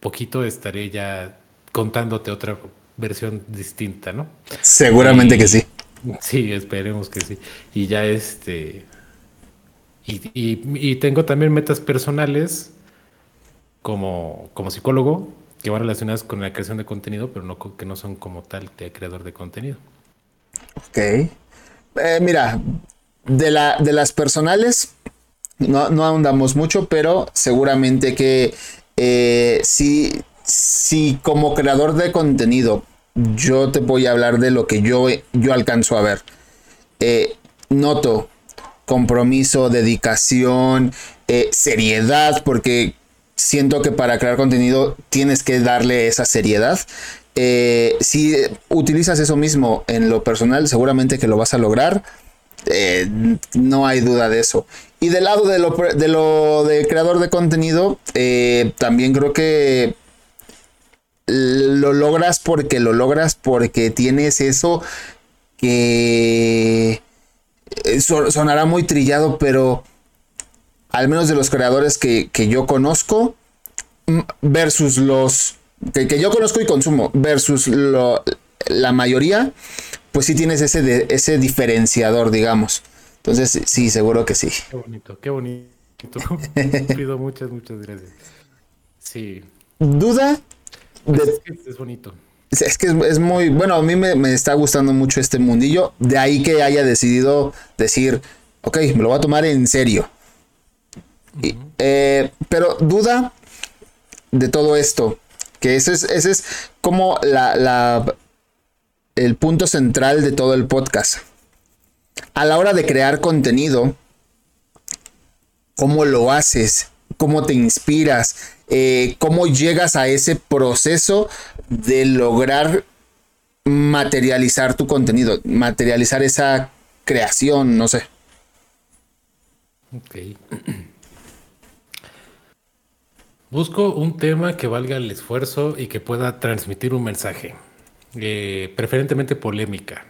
poquito estaré ya contándote otra versión distinta, ¿no? Seguramente que sí. Sí, esperemos que sí. Y ya este. Y, tengo también metas personales como, como psicólogo que van relacionadas con la creación de contenido, pero no que no son como tal de creador de contenido. Ok. Eh, mira, de, la, de las personales, no, no ahondamos mucho, pero seguramente que eh, si, si como creador de contenido yo te voy a hablar de lo que yo, yo alcanzo a ver. Eh, noto compromiso, dedicación, eh, seriedad, porque siento que para crear contenido tienes que darle esa seriedad. Eh, si utilizas eso mismo en lo personal, seguramente que lo vas a lograr. no hay duda de eso. Y del lado de lo de, lo de creador de contenido, también creo que lo logras porque lo logras porque tienes eso que eh, sonará muy trillado, pero al menos de los creadores que, yo conozco versus los que, yo conozco y consumo versus la mayoría, pues sí tienes ese, ese diferenciador, digamos. Entonces, sí, seguro que sí. Qué bonito, qué bonito. <laughs> Pido muchas, muchas gracias. Sí. ¿Duda es, bonito. Es que es, muy, bueno, a mí me, está gustando mucho este mundillo, de ahí que haya decidido decir, ok, me lo voy a tomar en serio. Eh, pero duda de todo esto, que ese es, ese es como la, la, el punto central de todo el podcast. A la hora de crear contenido, ¿cómo lo haces? ¿Cómo te inspiras? Eh, cómo llegas a ese proceso de lograr materializar tu contenido, materializar esa creación, no sé. Ok. Busco un tema que valga el esfuerzo y que pueda transmitir un mensaje, eh, preferentemente polémica,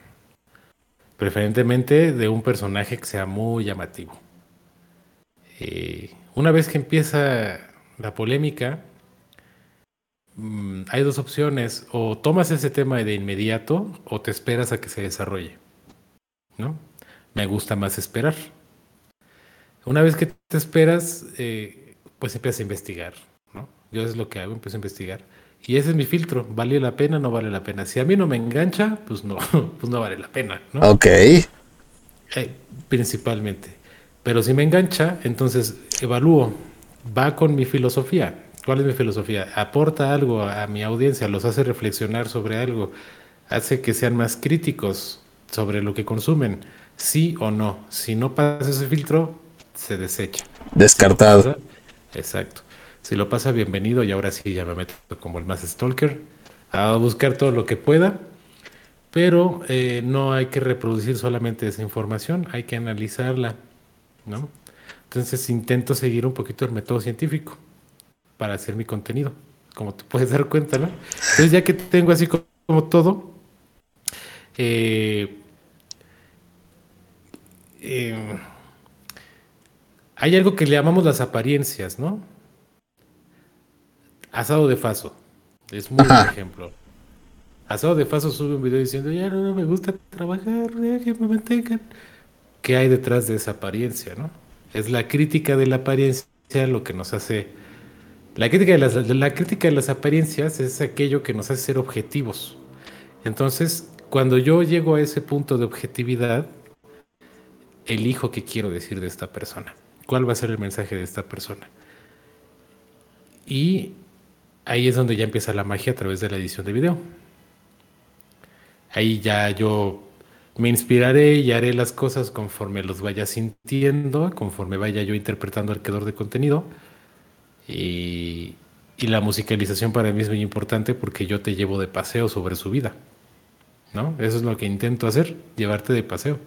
preferentemente de un personaje que sea muy llamativo. Eh, una vez que empieza la polémica, mm, hay dos opciones, o tomas ese tema de inmediato o te esperas a que se desarrolle. ¿No? Me gusta más esperar. Una vez que te esperas, eh, pues empiezas a investigar. ¿no? Yo es lo que hago, empiezo a investigar. Y ese es mi filtro. ¿Vale la pena no vale la pena? Si a mí no me engancha, pues no, <laughs> pues no vale la pena. ¿no? Ok. Eh, principalmente. Pero si me engancha, entonces evalúo va con mi filosofía. ¿Cuál es mi filosofía? Aporta algo a mi audiencia, los hace reflexionar sobre algo, hace que sean más críticos sobre lo que consumen, sí o no. Si no pasa ese filtro, se desecha. Descartado. Exacto. Si lo pasa, bienvenido y ahora sí ya me meto como el más stalker a buscar todo lo que pueda, pero eh, no hay que reproducir solamente esa información, hay que analizarla, ¿no? Entonces intento seguir un poquito el método científico para hacer mi contenido, como te puedes dar cuenta, ¿no? Entonces ya que tengo así como todo, eh, eh, hay algo que le llamamos las apariencias, ¿no? Asado de Faso, es muy buen ejemplo. Asado de Faso sube un video diciendo, ya no, me gusta trabajar, que me mantengan. ¿Qué hay detrás de esa apariencia, no? Es la crítica de la apariencia lo que nos hace... La crítica de las, apariencias es aquello que nos hace ser objetivos. Entonces, cuando yo llego a ese punto de objetividad, elijo qué quiero decir de esta persona. ¿Cuál va a ser el mensaje de esta persona? Y ahí es donde ya empieza la magia a través de la edición de video. Ahí ya yo me inspiraré y haré las cosas conforme los vaya sintiendo, conforme vaya yo interpretando al creador de contenido. Y, la musicalización para mí es muy importante porque yo te llevo de paseo sobre su vida. ¿No? Eso es lo que intento hacer, llevarte de paseo.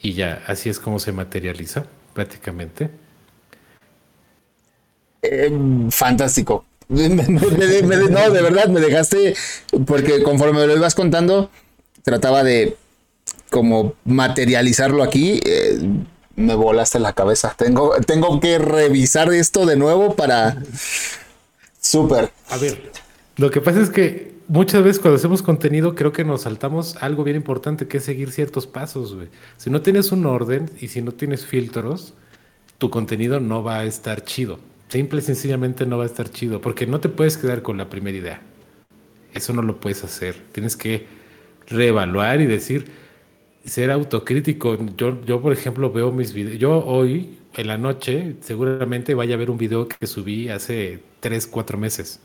Y ya, así es como se materializa prácticamente. Em, fantástico. <laughs> no, de verdad, me dejaste, porque conforme me lo ibas contando, trataba de como materializarlo aquí, eh, me volaste la cabeza. Tengo, tengo que revisar esto de nuevo para... Súper. A ver, lo que pasa es que muchas veces cuando hacemos contenido creo que nos saltamos algo bien importante que es seguir ciertos pasos, Si no tienes un orden y si no tienes filtros, tu contenido no va a estar chido. simple y sencillamente no va a estar chido, porque no te puedes quedar con la primera idea. Eso no lo puedes hacer. Tienes que reevaluar y decir, ser autocrítico. Yo, yo por ejemplo, veo mis videos. Yo hoy, en la noche, seguramente vaya a ver un video que subí hace 3, 4 meses.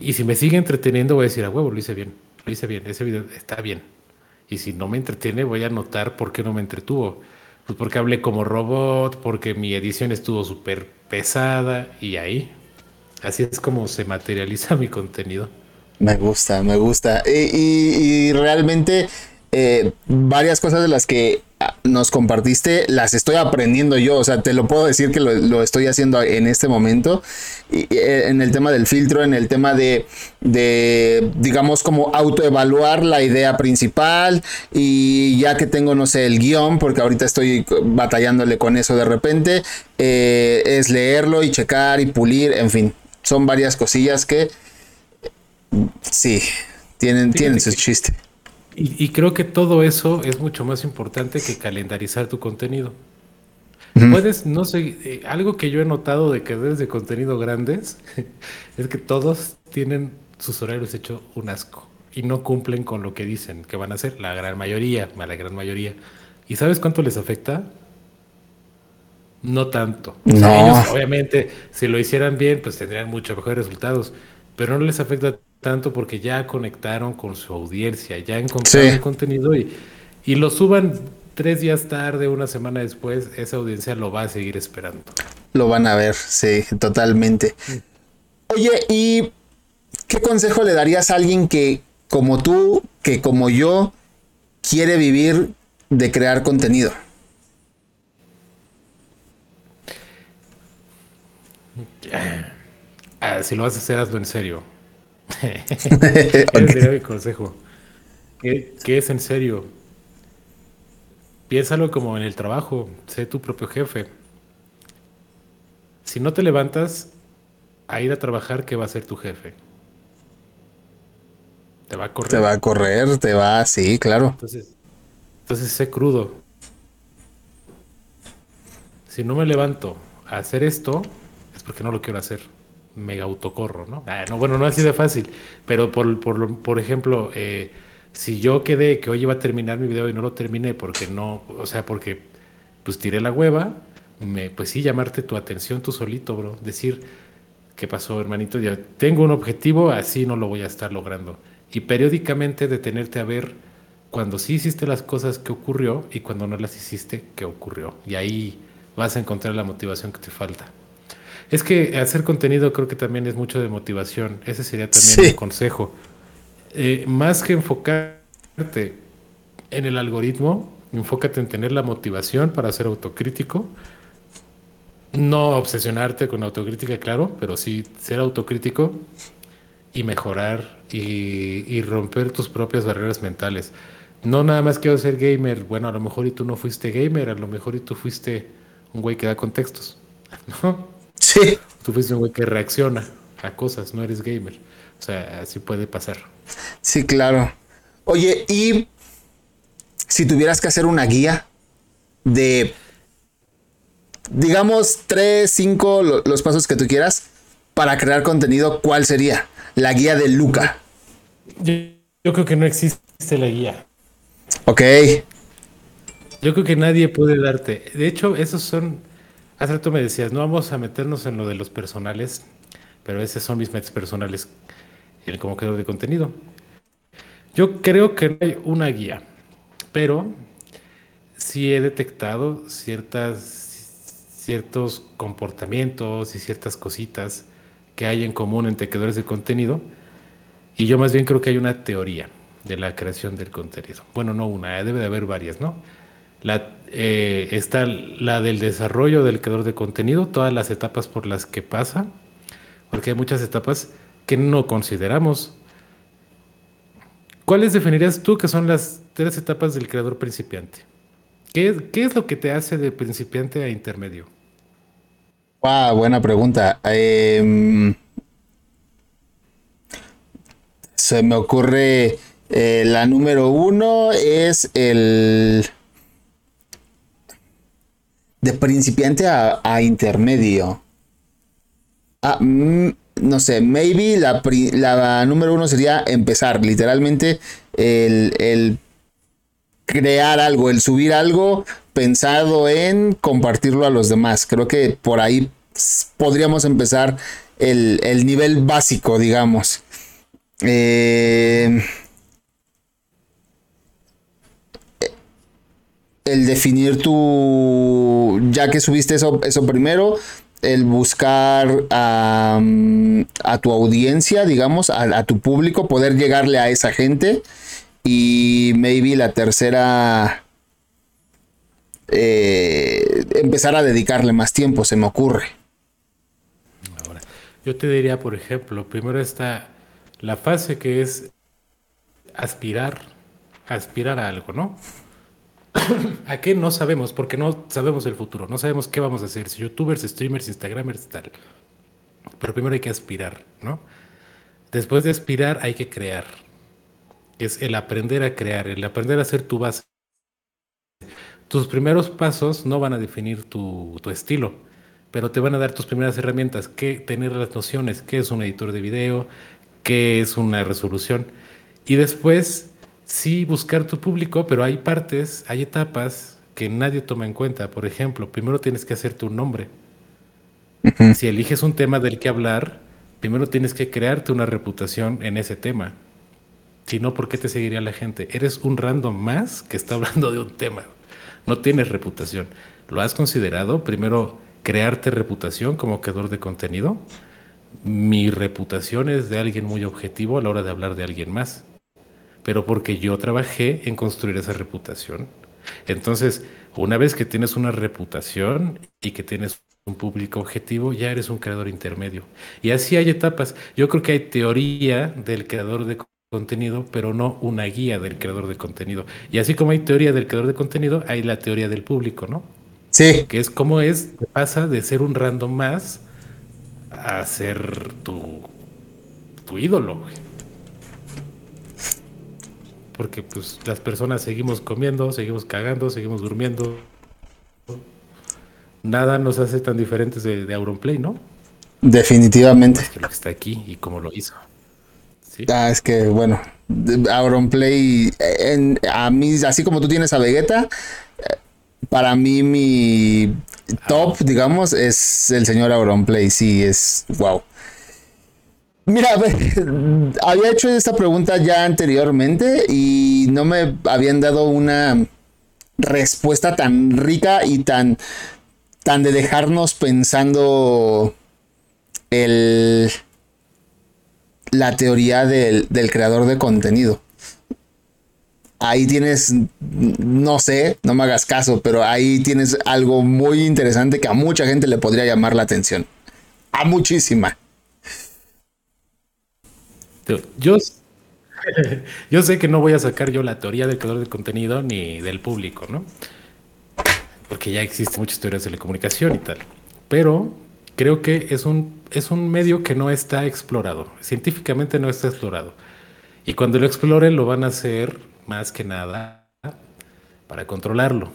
Y si me sigue entreteniendo, voy a decir, a huevo, lo hice bien. Lo hice bien. Ese video está bien. Y si no me entretiene, voy a notar por qué no me entretuvo. Pues porque hablé como robot, porque mi edición estuvo súper pesada y ahí. Así es como se materializa <laughs> mi contenido. Me gusta, me gusta. Y, realmente eh, varias cosas de las que nos compartiste las estoy aprendiendo yo. O sea, te lo puedo decir que lo, estoy haciendo en este momento. Y, eh, en el tema del filtro, en el tema de, de, digamos, como autoevaluar la idea principal. Y ya que tengo, no sé, el guion, porque ahorita estoy batallándole con eso de repente, eh, es leerlo y checar y pulir. En fin, son varias cosillas que Sí, tienen, tienen su chiste. Y, creo que todo eso es mucho más importante que calendarizar tu contenido. Puedes, no sé, eh, algo que yo he notado de creadores de contenido grandes <laughs> es que todos tienen sus horarios hechos un asco y no cumplen con lo que dicen que van a hacer, la gran mayoría, la gran mayoría. ¿Y sabes cuánto les afecta? No tanto. ellos, obviamente, si lo hicieran bien, pues tendrían mucho mejores resultados, pero no les afecta tanto porque ya conectaron con su audiencia, ya encontraron el contenido y, y lo suban tres días tarde, una semana después, esa audiencia lo va a seguir esperando. Lo van a ver, sí, totalmente. Oye, ¿y qué consejo le darías a alguien que, como tú, que como yo, quiere vivir de crear contenido? Ah, si lo vas a hacer, hazlo en serio. <laughs> Ese mi consejo. ¿Qué, es en serio? Piénsalo como en el trabajo. Sé tu propio jefe. Si no te levantas a ir a trabajar, ¿qué va a ser tu jefe? Te va a correr. Te va a correr, te va, sí, claro. Entonces, entonces sé crudo. Si no me levanto a hacer esto, es porque no lo quiero hacer mega autocorro, ¿no? Ah, no bueno, no así de fácil, pero por, por, por ejemplo, eh, si yo quedé que hoy iba a terminar mi video y no lo terminé porque no, o sea, porque pues tiré la hueva, me, pues sí, llamarte tu atención tú solito, bro. Decir, ¿qué pasó, hermanito? Ya tengo un objetivo, así no lo voy a estar logrando. Y periódicamente detenerte a ver cuando sí hiciste las cosas que ocurrió y cuando no las hiciste, qué ocurrió. Y ahí vas a encontrar la motivación que te falta. Es que hacer contenido creo que también es mucho de motivación. Ese sería también un consejo. Eh, más que enfocarte en el algoritmo, enfócate en tener la motivación para ser autocrítico. No obsesionarte con autocrítica, claro, pero sí ser autocrítico y mejorar y, y, romper tus propias barreras mentales. No nada más quiero ser gamer. Bueno, a lo mejor y tú no fuiste gamer, a lo mejor y tú fuiste un güey que da contextos. <laughs> ¿no? Sí. Tú fuiste un güey que reacciona a cosas, no eres gamer. O sea, así puede pasar. Sí, claro. Oye, y si tuvieras que hacer una guía de, digamos, tres, cinco, los pasos que tú quieras para crear contenido, ¿cuál sería? La guía de Luca. Yo, yo creo que no existe la guía. Ok. Yo creo que nadie puede darte. De hecho, esos son Hace rato me decías, no vamos a meternos en lo de los personales, pero esos son mis metas personales el como creador de contenido. Yo creo que no hay una guía, pero sí he detectado ciertas, ciertos comportamientos y ciertas cositas que hay en común entre creadores de contenido. Y yo más bien creo que hay una teoría de la creación del contenido. Bueno, no una, debe de haber varias, ¿no? La, eh, está la del desarrollo del creador de contenido, todas las etapas por las que pasa, porque hay muchas etapas que no consideramos. ¿Cuáles definirías tú que son las tres etapas del creador principiante? ¿Qué, qué es lo que te hace de principiante a intermedio? Wow, buena pregunta. Em, se me ocurre eh, la número uno es el de principiante a, intermedio. Ah, mm, no sé, maybe la, la, número uno sería empezar, literalmente el, el crear algo, el subir algo pensado en compartirlo a los demás. Creo que por ahí podríamos empezar el, el nivel básico, digamos. Eh, el definir tu, ya que subiste eso, eso primero, el buscar a, tu audiencia, digamos, a, tu público, poder llegarle a esa gente. Y maybe la tercera, eh, empezar a dedicarle más tiempo, se me ocurre. Ahora, yo te diría, por ejemplo, primero está la fase que es aspirar, aspirar a algo, ¿no? <coughs> ¿A qué no sabemos? Porque no sabemos el futuro, no sabemos qué vamos a hacer, si youtubers, streamers, instagramers, tal. Pero primero hay que aspirar, ¿no? Después de aspirar hay que crear. Es el aprender a crear, el aprender a hacer tu base. Tus primeros pasos no van a definir tu, estilo, pero te van a dar tus primeras herramientas, que tener las nociones, qué es un editor de video, qué es una resolución. Y después sí buscar tu público, pero hay partes, hay etapas que nadie toma en cuenta. Por ejemplo, primero tienes que hacer tu nombre. Si eliges un tema del que hablar, primero tienes que crearte una reputación en ese tema. Si no, ¿por qué te seguiría la gente? Eres un random más que está <laughs> hablando de un tema. No tienes reputación. ¿Lo has considerado? Primero, crearte reputación como creador de contenido. Mi reputación es de alguien muy objetivo a la hora de hablar de alguien más pero porque yo trabajé en construir esa reputación. Entonces, una vez que tienes una reputación y que tienes un público objetivo, ya eres un creador intermedio. Y así hay etapas. Yo creo que hay teoría del creador de contenido, pero no una guía del creador de contenido. Y así como hay teoría del creador de contenido, hay la teoría del público, ¿no? Sí. Que es cómo es, pasa de ser un random más a ser tu, tu ídolo porque pues las personas seguimos comiendo, seguimos cagando, seguimos durmiendo. Nada nos hace tan diferentes de, de Auronplay, ¿no? Definitivamente. que lo que está aquí y cómo lo hizo. Ah, es que bueno, Auronplay, en, a mí, así como tú tienes a Vegeta, para mí mi top, ah. digamos, es el señor Auronplay. Sí, es wow. Mira, <laughs> había hecho esta pregunta ya anteriormente y no me habían dado una respuesta tan rica y tan, tan de dejarnos pensando el, la teoría del, del creador de contenido. Ahí tienes, no sé, no me hagas caso, pero ahí tienes algo muy interesante que a mucha gente le podría llamar la atención. A muchísima. Yo, yo sé que no voy a sacar yo la teoría del creador de contenido ni del público, ¿no? Porque ya existen muchas teorías de la comunicación y tal. Pero creo que es un, es un medio que no está explorado. Científicamente no está explorado. Y cuando lo exploren lo van a hacer más que nada para controlarlo.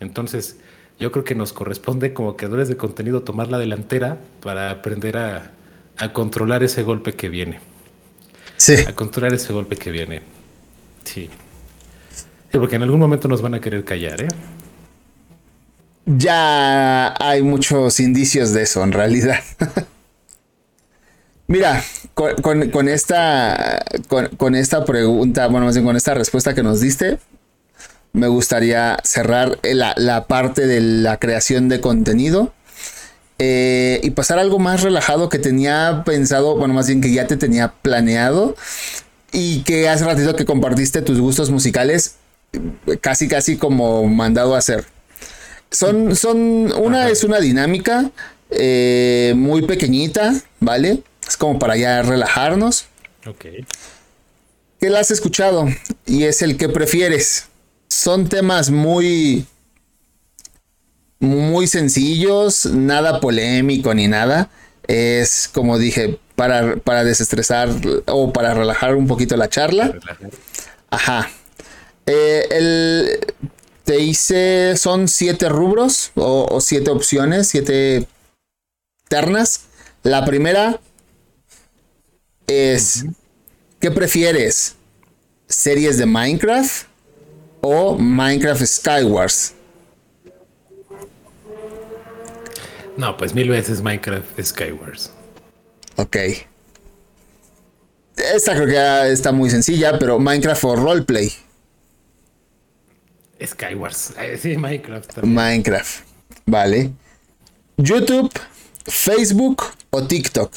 Entonces, yo creo que nos corresponde como creadores de contenido tomar la delantera para aprender a, a controlar ese golpe que viene. A controlar ese golpe que viene. Sí. porque en algún momento nos van a querer callar, ¿eh? Ya hay muchos indicios de eso, en realidad. <laughs> Mira, con, esta, con, esta pregunta, bueno, más bien con esta respuesta que nos diste, me gustaría cerrar la, la parte de la creación de contenido eh, y pasar algo más relajado que tenía pensado, bueno, más bien que ya te tenía planeado y que hace ratito que compartiste tus gustos musicales, casi casi como mandado a hacer. Son, son, una es una dinámica eh, muy pequeñita, ¿vale? Es como para ya relajarnos. Ok. ¿Qué la has escuchado? Y es el que prefieres. Son temas muy muy sencillos, nada polémico ni nada. Es como dije, para, para desestresar o para relajar un poquito la charla. Ajá. Eh, el, te hice, son siete rubros o, siete opciones, siete ternas La primera es, ¿qué prefieres? ¿Series de Minecraft o Minecraft Skywars? No, pues mil veces Minecraft Skywars. Ok. Esta creo que está muy sencilla, pero Minecraft o roleplay. Skywars. Eh, sí, Minecraft. Minecraft. Vale. YouTube, Facebook o TikTok.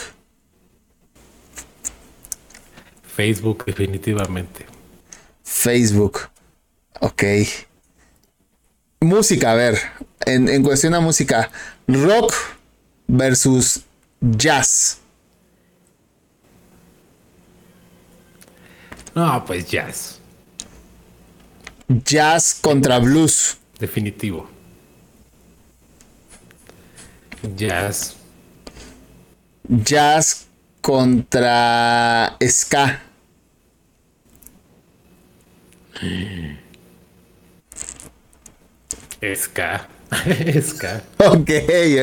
Facebook, definitivamente. Facebook. Ok. Música, a ver. En, en cuestión a música. Rock versus jazz. No, pues jazz. Jazz contra blues. Definitivo. Jazz. Jazz contra ska. Ska. Ska. Ok,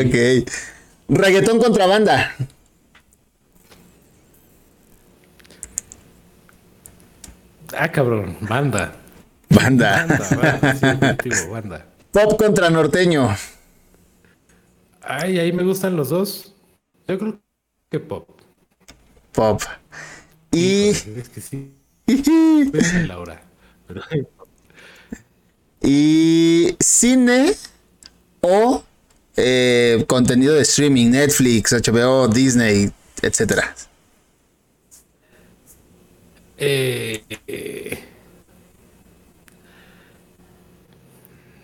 ok. Reggaetón contra banda. Ah, cabrón. Banda. Banda. Banda, banda. Sí, definitivo, banda. Pop contra norteño. Ay, ahí me gustan los dos. Yo creo que pop. Pop. Y. Es que sí. Laura. Pero, Y cine o eh, contenido de streaming, Netflix, HBO, Disney, etcétera. eh, eh,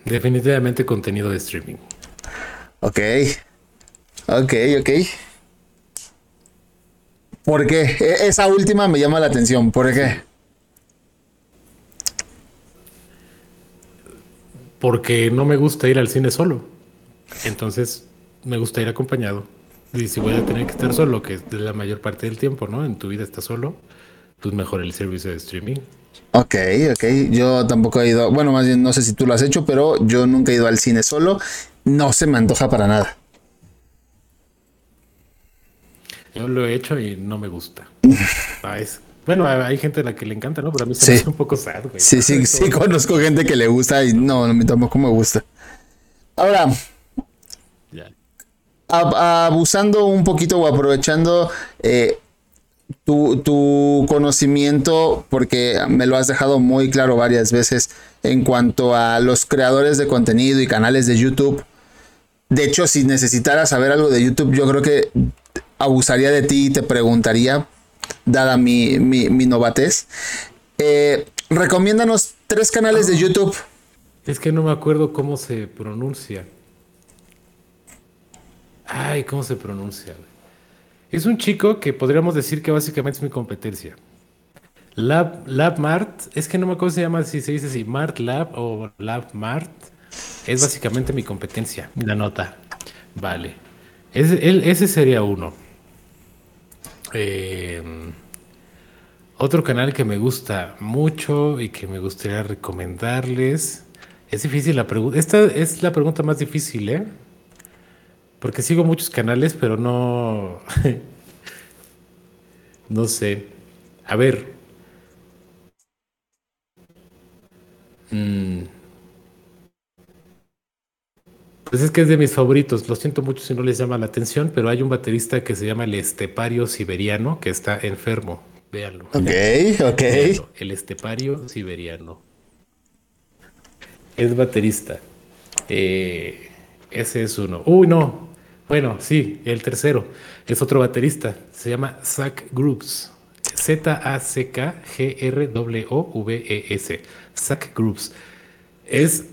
definitivamente contenido de streaming. Ok. Ok, ok. ¿Por qué? E- Esa última me llama la atención. ¿Por qué? Porque no me gusta ir al cine solo. Entonces me gusta ir acompañado. Y si voy a tener que estar solo, que es la mayor parte del tiempo, ¿no? En tu vida estás solo, pues mejor el servicio de streaming. Ok, ok. Yo tampoco he ido. Bueno, más bien no sé si tú lo has hecho, pero yo nunca he ido al cine solo. No se me antoja para nada. Yo lo he hecho y no me gusta. <laughs> Ah, es- bueno, hay gente a la que le encanta, ¿no? Pero a mí se Sí. me hace un poco sad, güey. Sí, sí, sí, <laughs> conozco gente que le gusta y no, a mí tampoco me gusta. Ahora, Ya. abusando un poquito o aprovechando eh, tu, tu conocimiento, porque me lo has dejado muy claro varias veces en cuanto a los creadores de contenido y canales de YouTube. De hecho, si necesitaras saber algo de YouTube, yo creo que abusaría de ti y te preguntaría, dada mi, mi, mi novatez. Eh, recomiéndanos tres canales de YouTube. Es que no me acuerdo cómo se pronuncia. Ay, ¿cómo se pronuncia? Es un chico que podríamos decir que básicamente es mi competencia. Lab, Lab Mart, es que no me acuerdo si se llama, si se dice así, Mart Lab o Lab Mart. Es básicamente mi competencia. La nota. Vale. Ese sería uno. Eh, otro canal que me gusta mucho y que me gustaría recomendarles. Es difícil la pregunta. Esta es la pregunta más difícil, ¿eh? Porque sigo muchos canales, pero no. <laughs> no sé. A ver. Mm. Pues es que es de mis favoritos. Lo siento mucho si no les llama la atención, pero hay un baterista que se llama el Estepario Siberiano que está enfermo. Véanlo. Ok, ok. Véanlo, El estepario siberiano. Es baterista. Eh, ese es uno. Uy, no. Bueno, sí, el tercero. Es otro baterista. Se llama Zach Groups. Z-A-C-K-G-R-W-O-V-E-S. Zach Groups. Es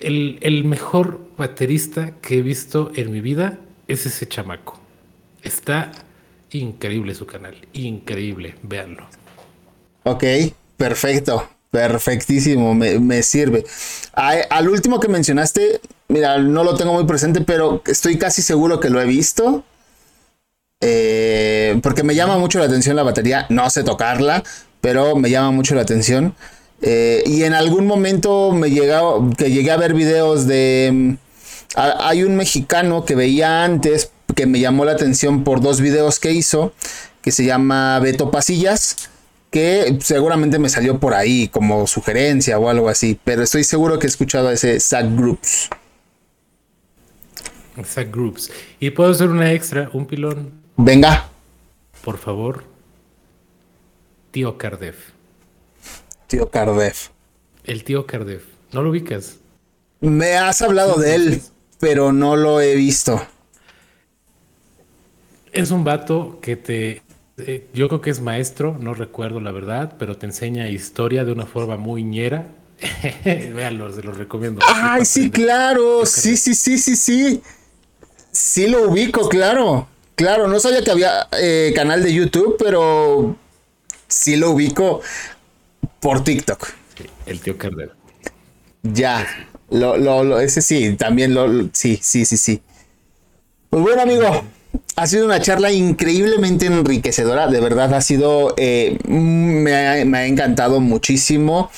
el, el mejor baterista que he visto en mi vida. Es ese chamaco. Está increíble su canal. Increíble. Véanlo. Ok, perfecto. Perfectísimo, me, me sirve. Al último que mencionaste, mira, no lo tengo muy presente, pero estoy casi seguro que lo he visto. Eh, porque me llama mucho la atención la batería. No sé tocarla, pero me llama mucho la atención. Eh, y en algún momento me llegaba, que llegué a ver videos de... mm, a- hay un mexicano que veía antes, que me llamó la atención por dos videos que hizo, que se llama Beto Pasillas, que seguramente me salió por ahí como sugerencia o algo así, pero estoy seguro que he escuchado a ese Zack Groups. Zack Groups. Y puedo hacer una extra, un pilón. Venga. Por favor. Tío Cardef. Tío Cardef. El tío Cardef. ¿No lo ubicas? Me has hablado de él, pero no lo he visto. Es un vato que te. eh, yo creo que es maestro, no recuerdo la verdad, pero te enseña historia de una forma muy ñera. <laughs> Véanlo, se los recomiendo. Ay, sí, claro. Sí, sí, sí, sí, sí. Sí lo ubico, claro. Claro, no sabía que había eh, canal de YouTube, pero sí lo ubico por TikTok. El tío Cardef. Ya. Lo, lo, lo- ese sí, también lo, lo- sí, sí, sí, sí. Pues bueno, amigo, ha sido una charla increíblemente enriquecedora. De verdad, ha sido, eh, mm, me, ha, me ha encantado muchísimo.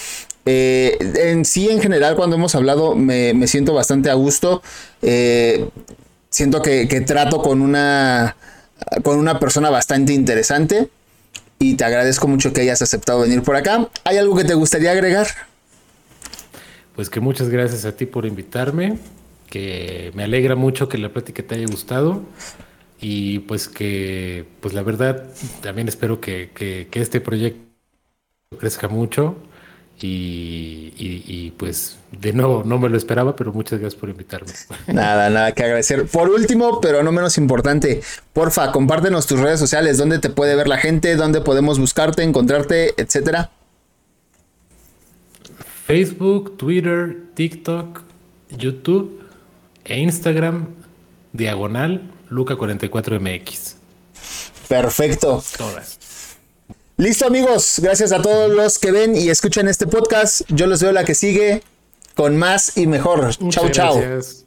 Eh, en sí, en general, cuando hemos hablado, me, me siento bastante a gusto. Eh, siento que, que trato con una, con una persona bastante interesante. Y te agradezco mucho que hayas aceptado venir por acá. ¿Hay algo que te gustaría agregar? Pues que muchas gracias a ti por invitarme, que me alegra mucho que la plática te haya gustado y pues que, pues la verdad, también espero que, que- que este proyecto crezca mucho y, y- y, pues de nuevo no me lo esperaba, pero muchas gracias por invitarme. Nada, nada que agradecer. Por último, pero no menos importante, porfa, compártenos tus redes sociales, dónde te puede ver la gente, dónde podemos buscarte, encontrarte, etcétera. Facebook, Twitter, TikTok, YouTube e Instagram, diagonal, Luca44MX. Perfecto. Todas. Listo, amigos. Gracias a todos los que ven y escuchan este podcast. Yo los veo la que sigue con más y mejor. Chau, chau. gracias.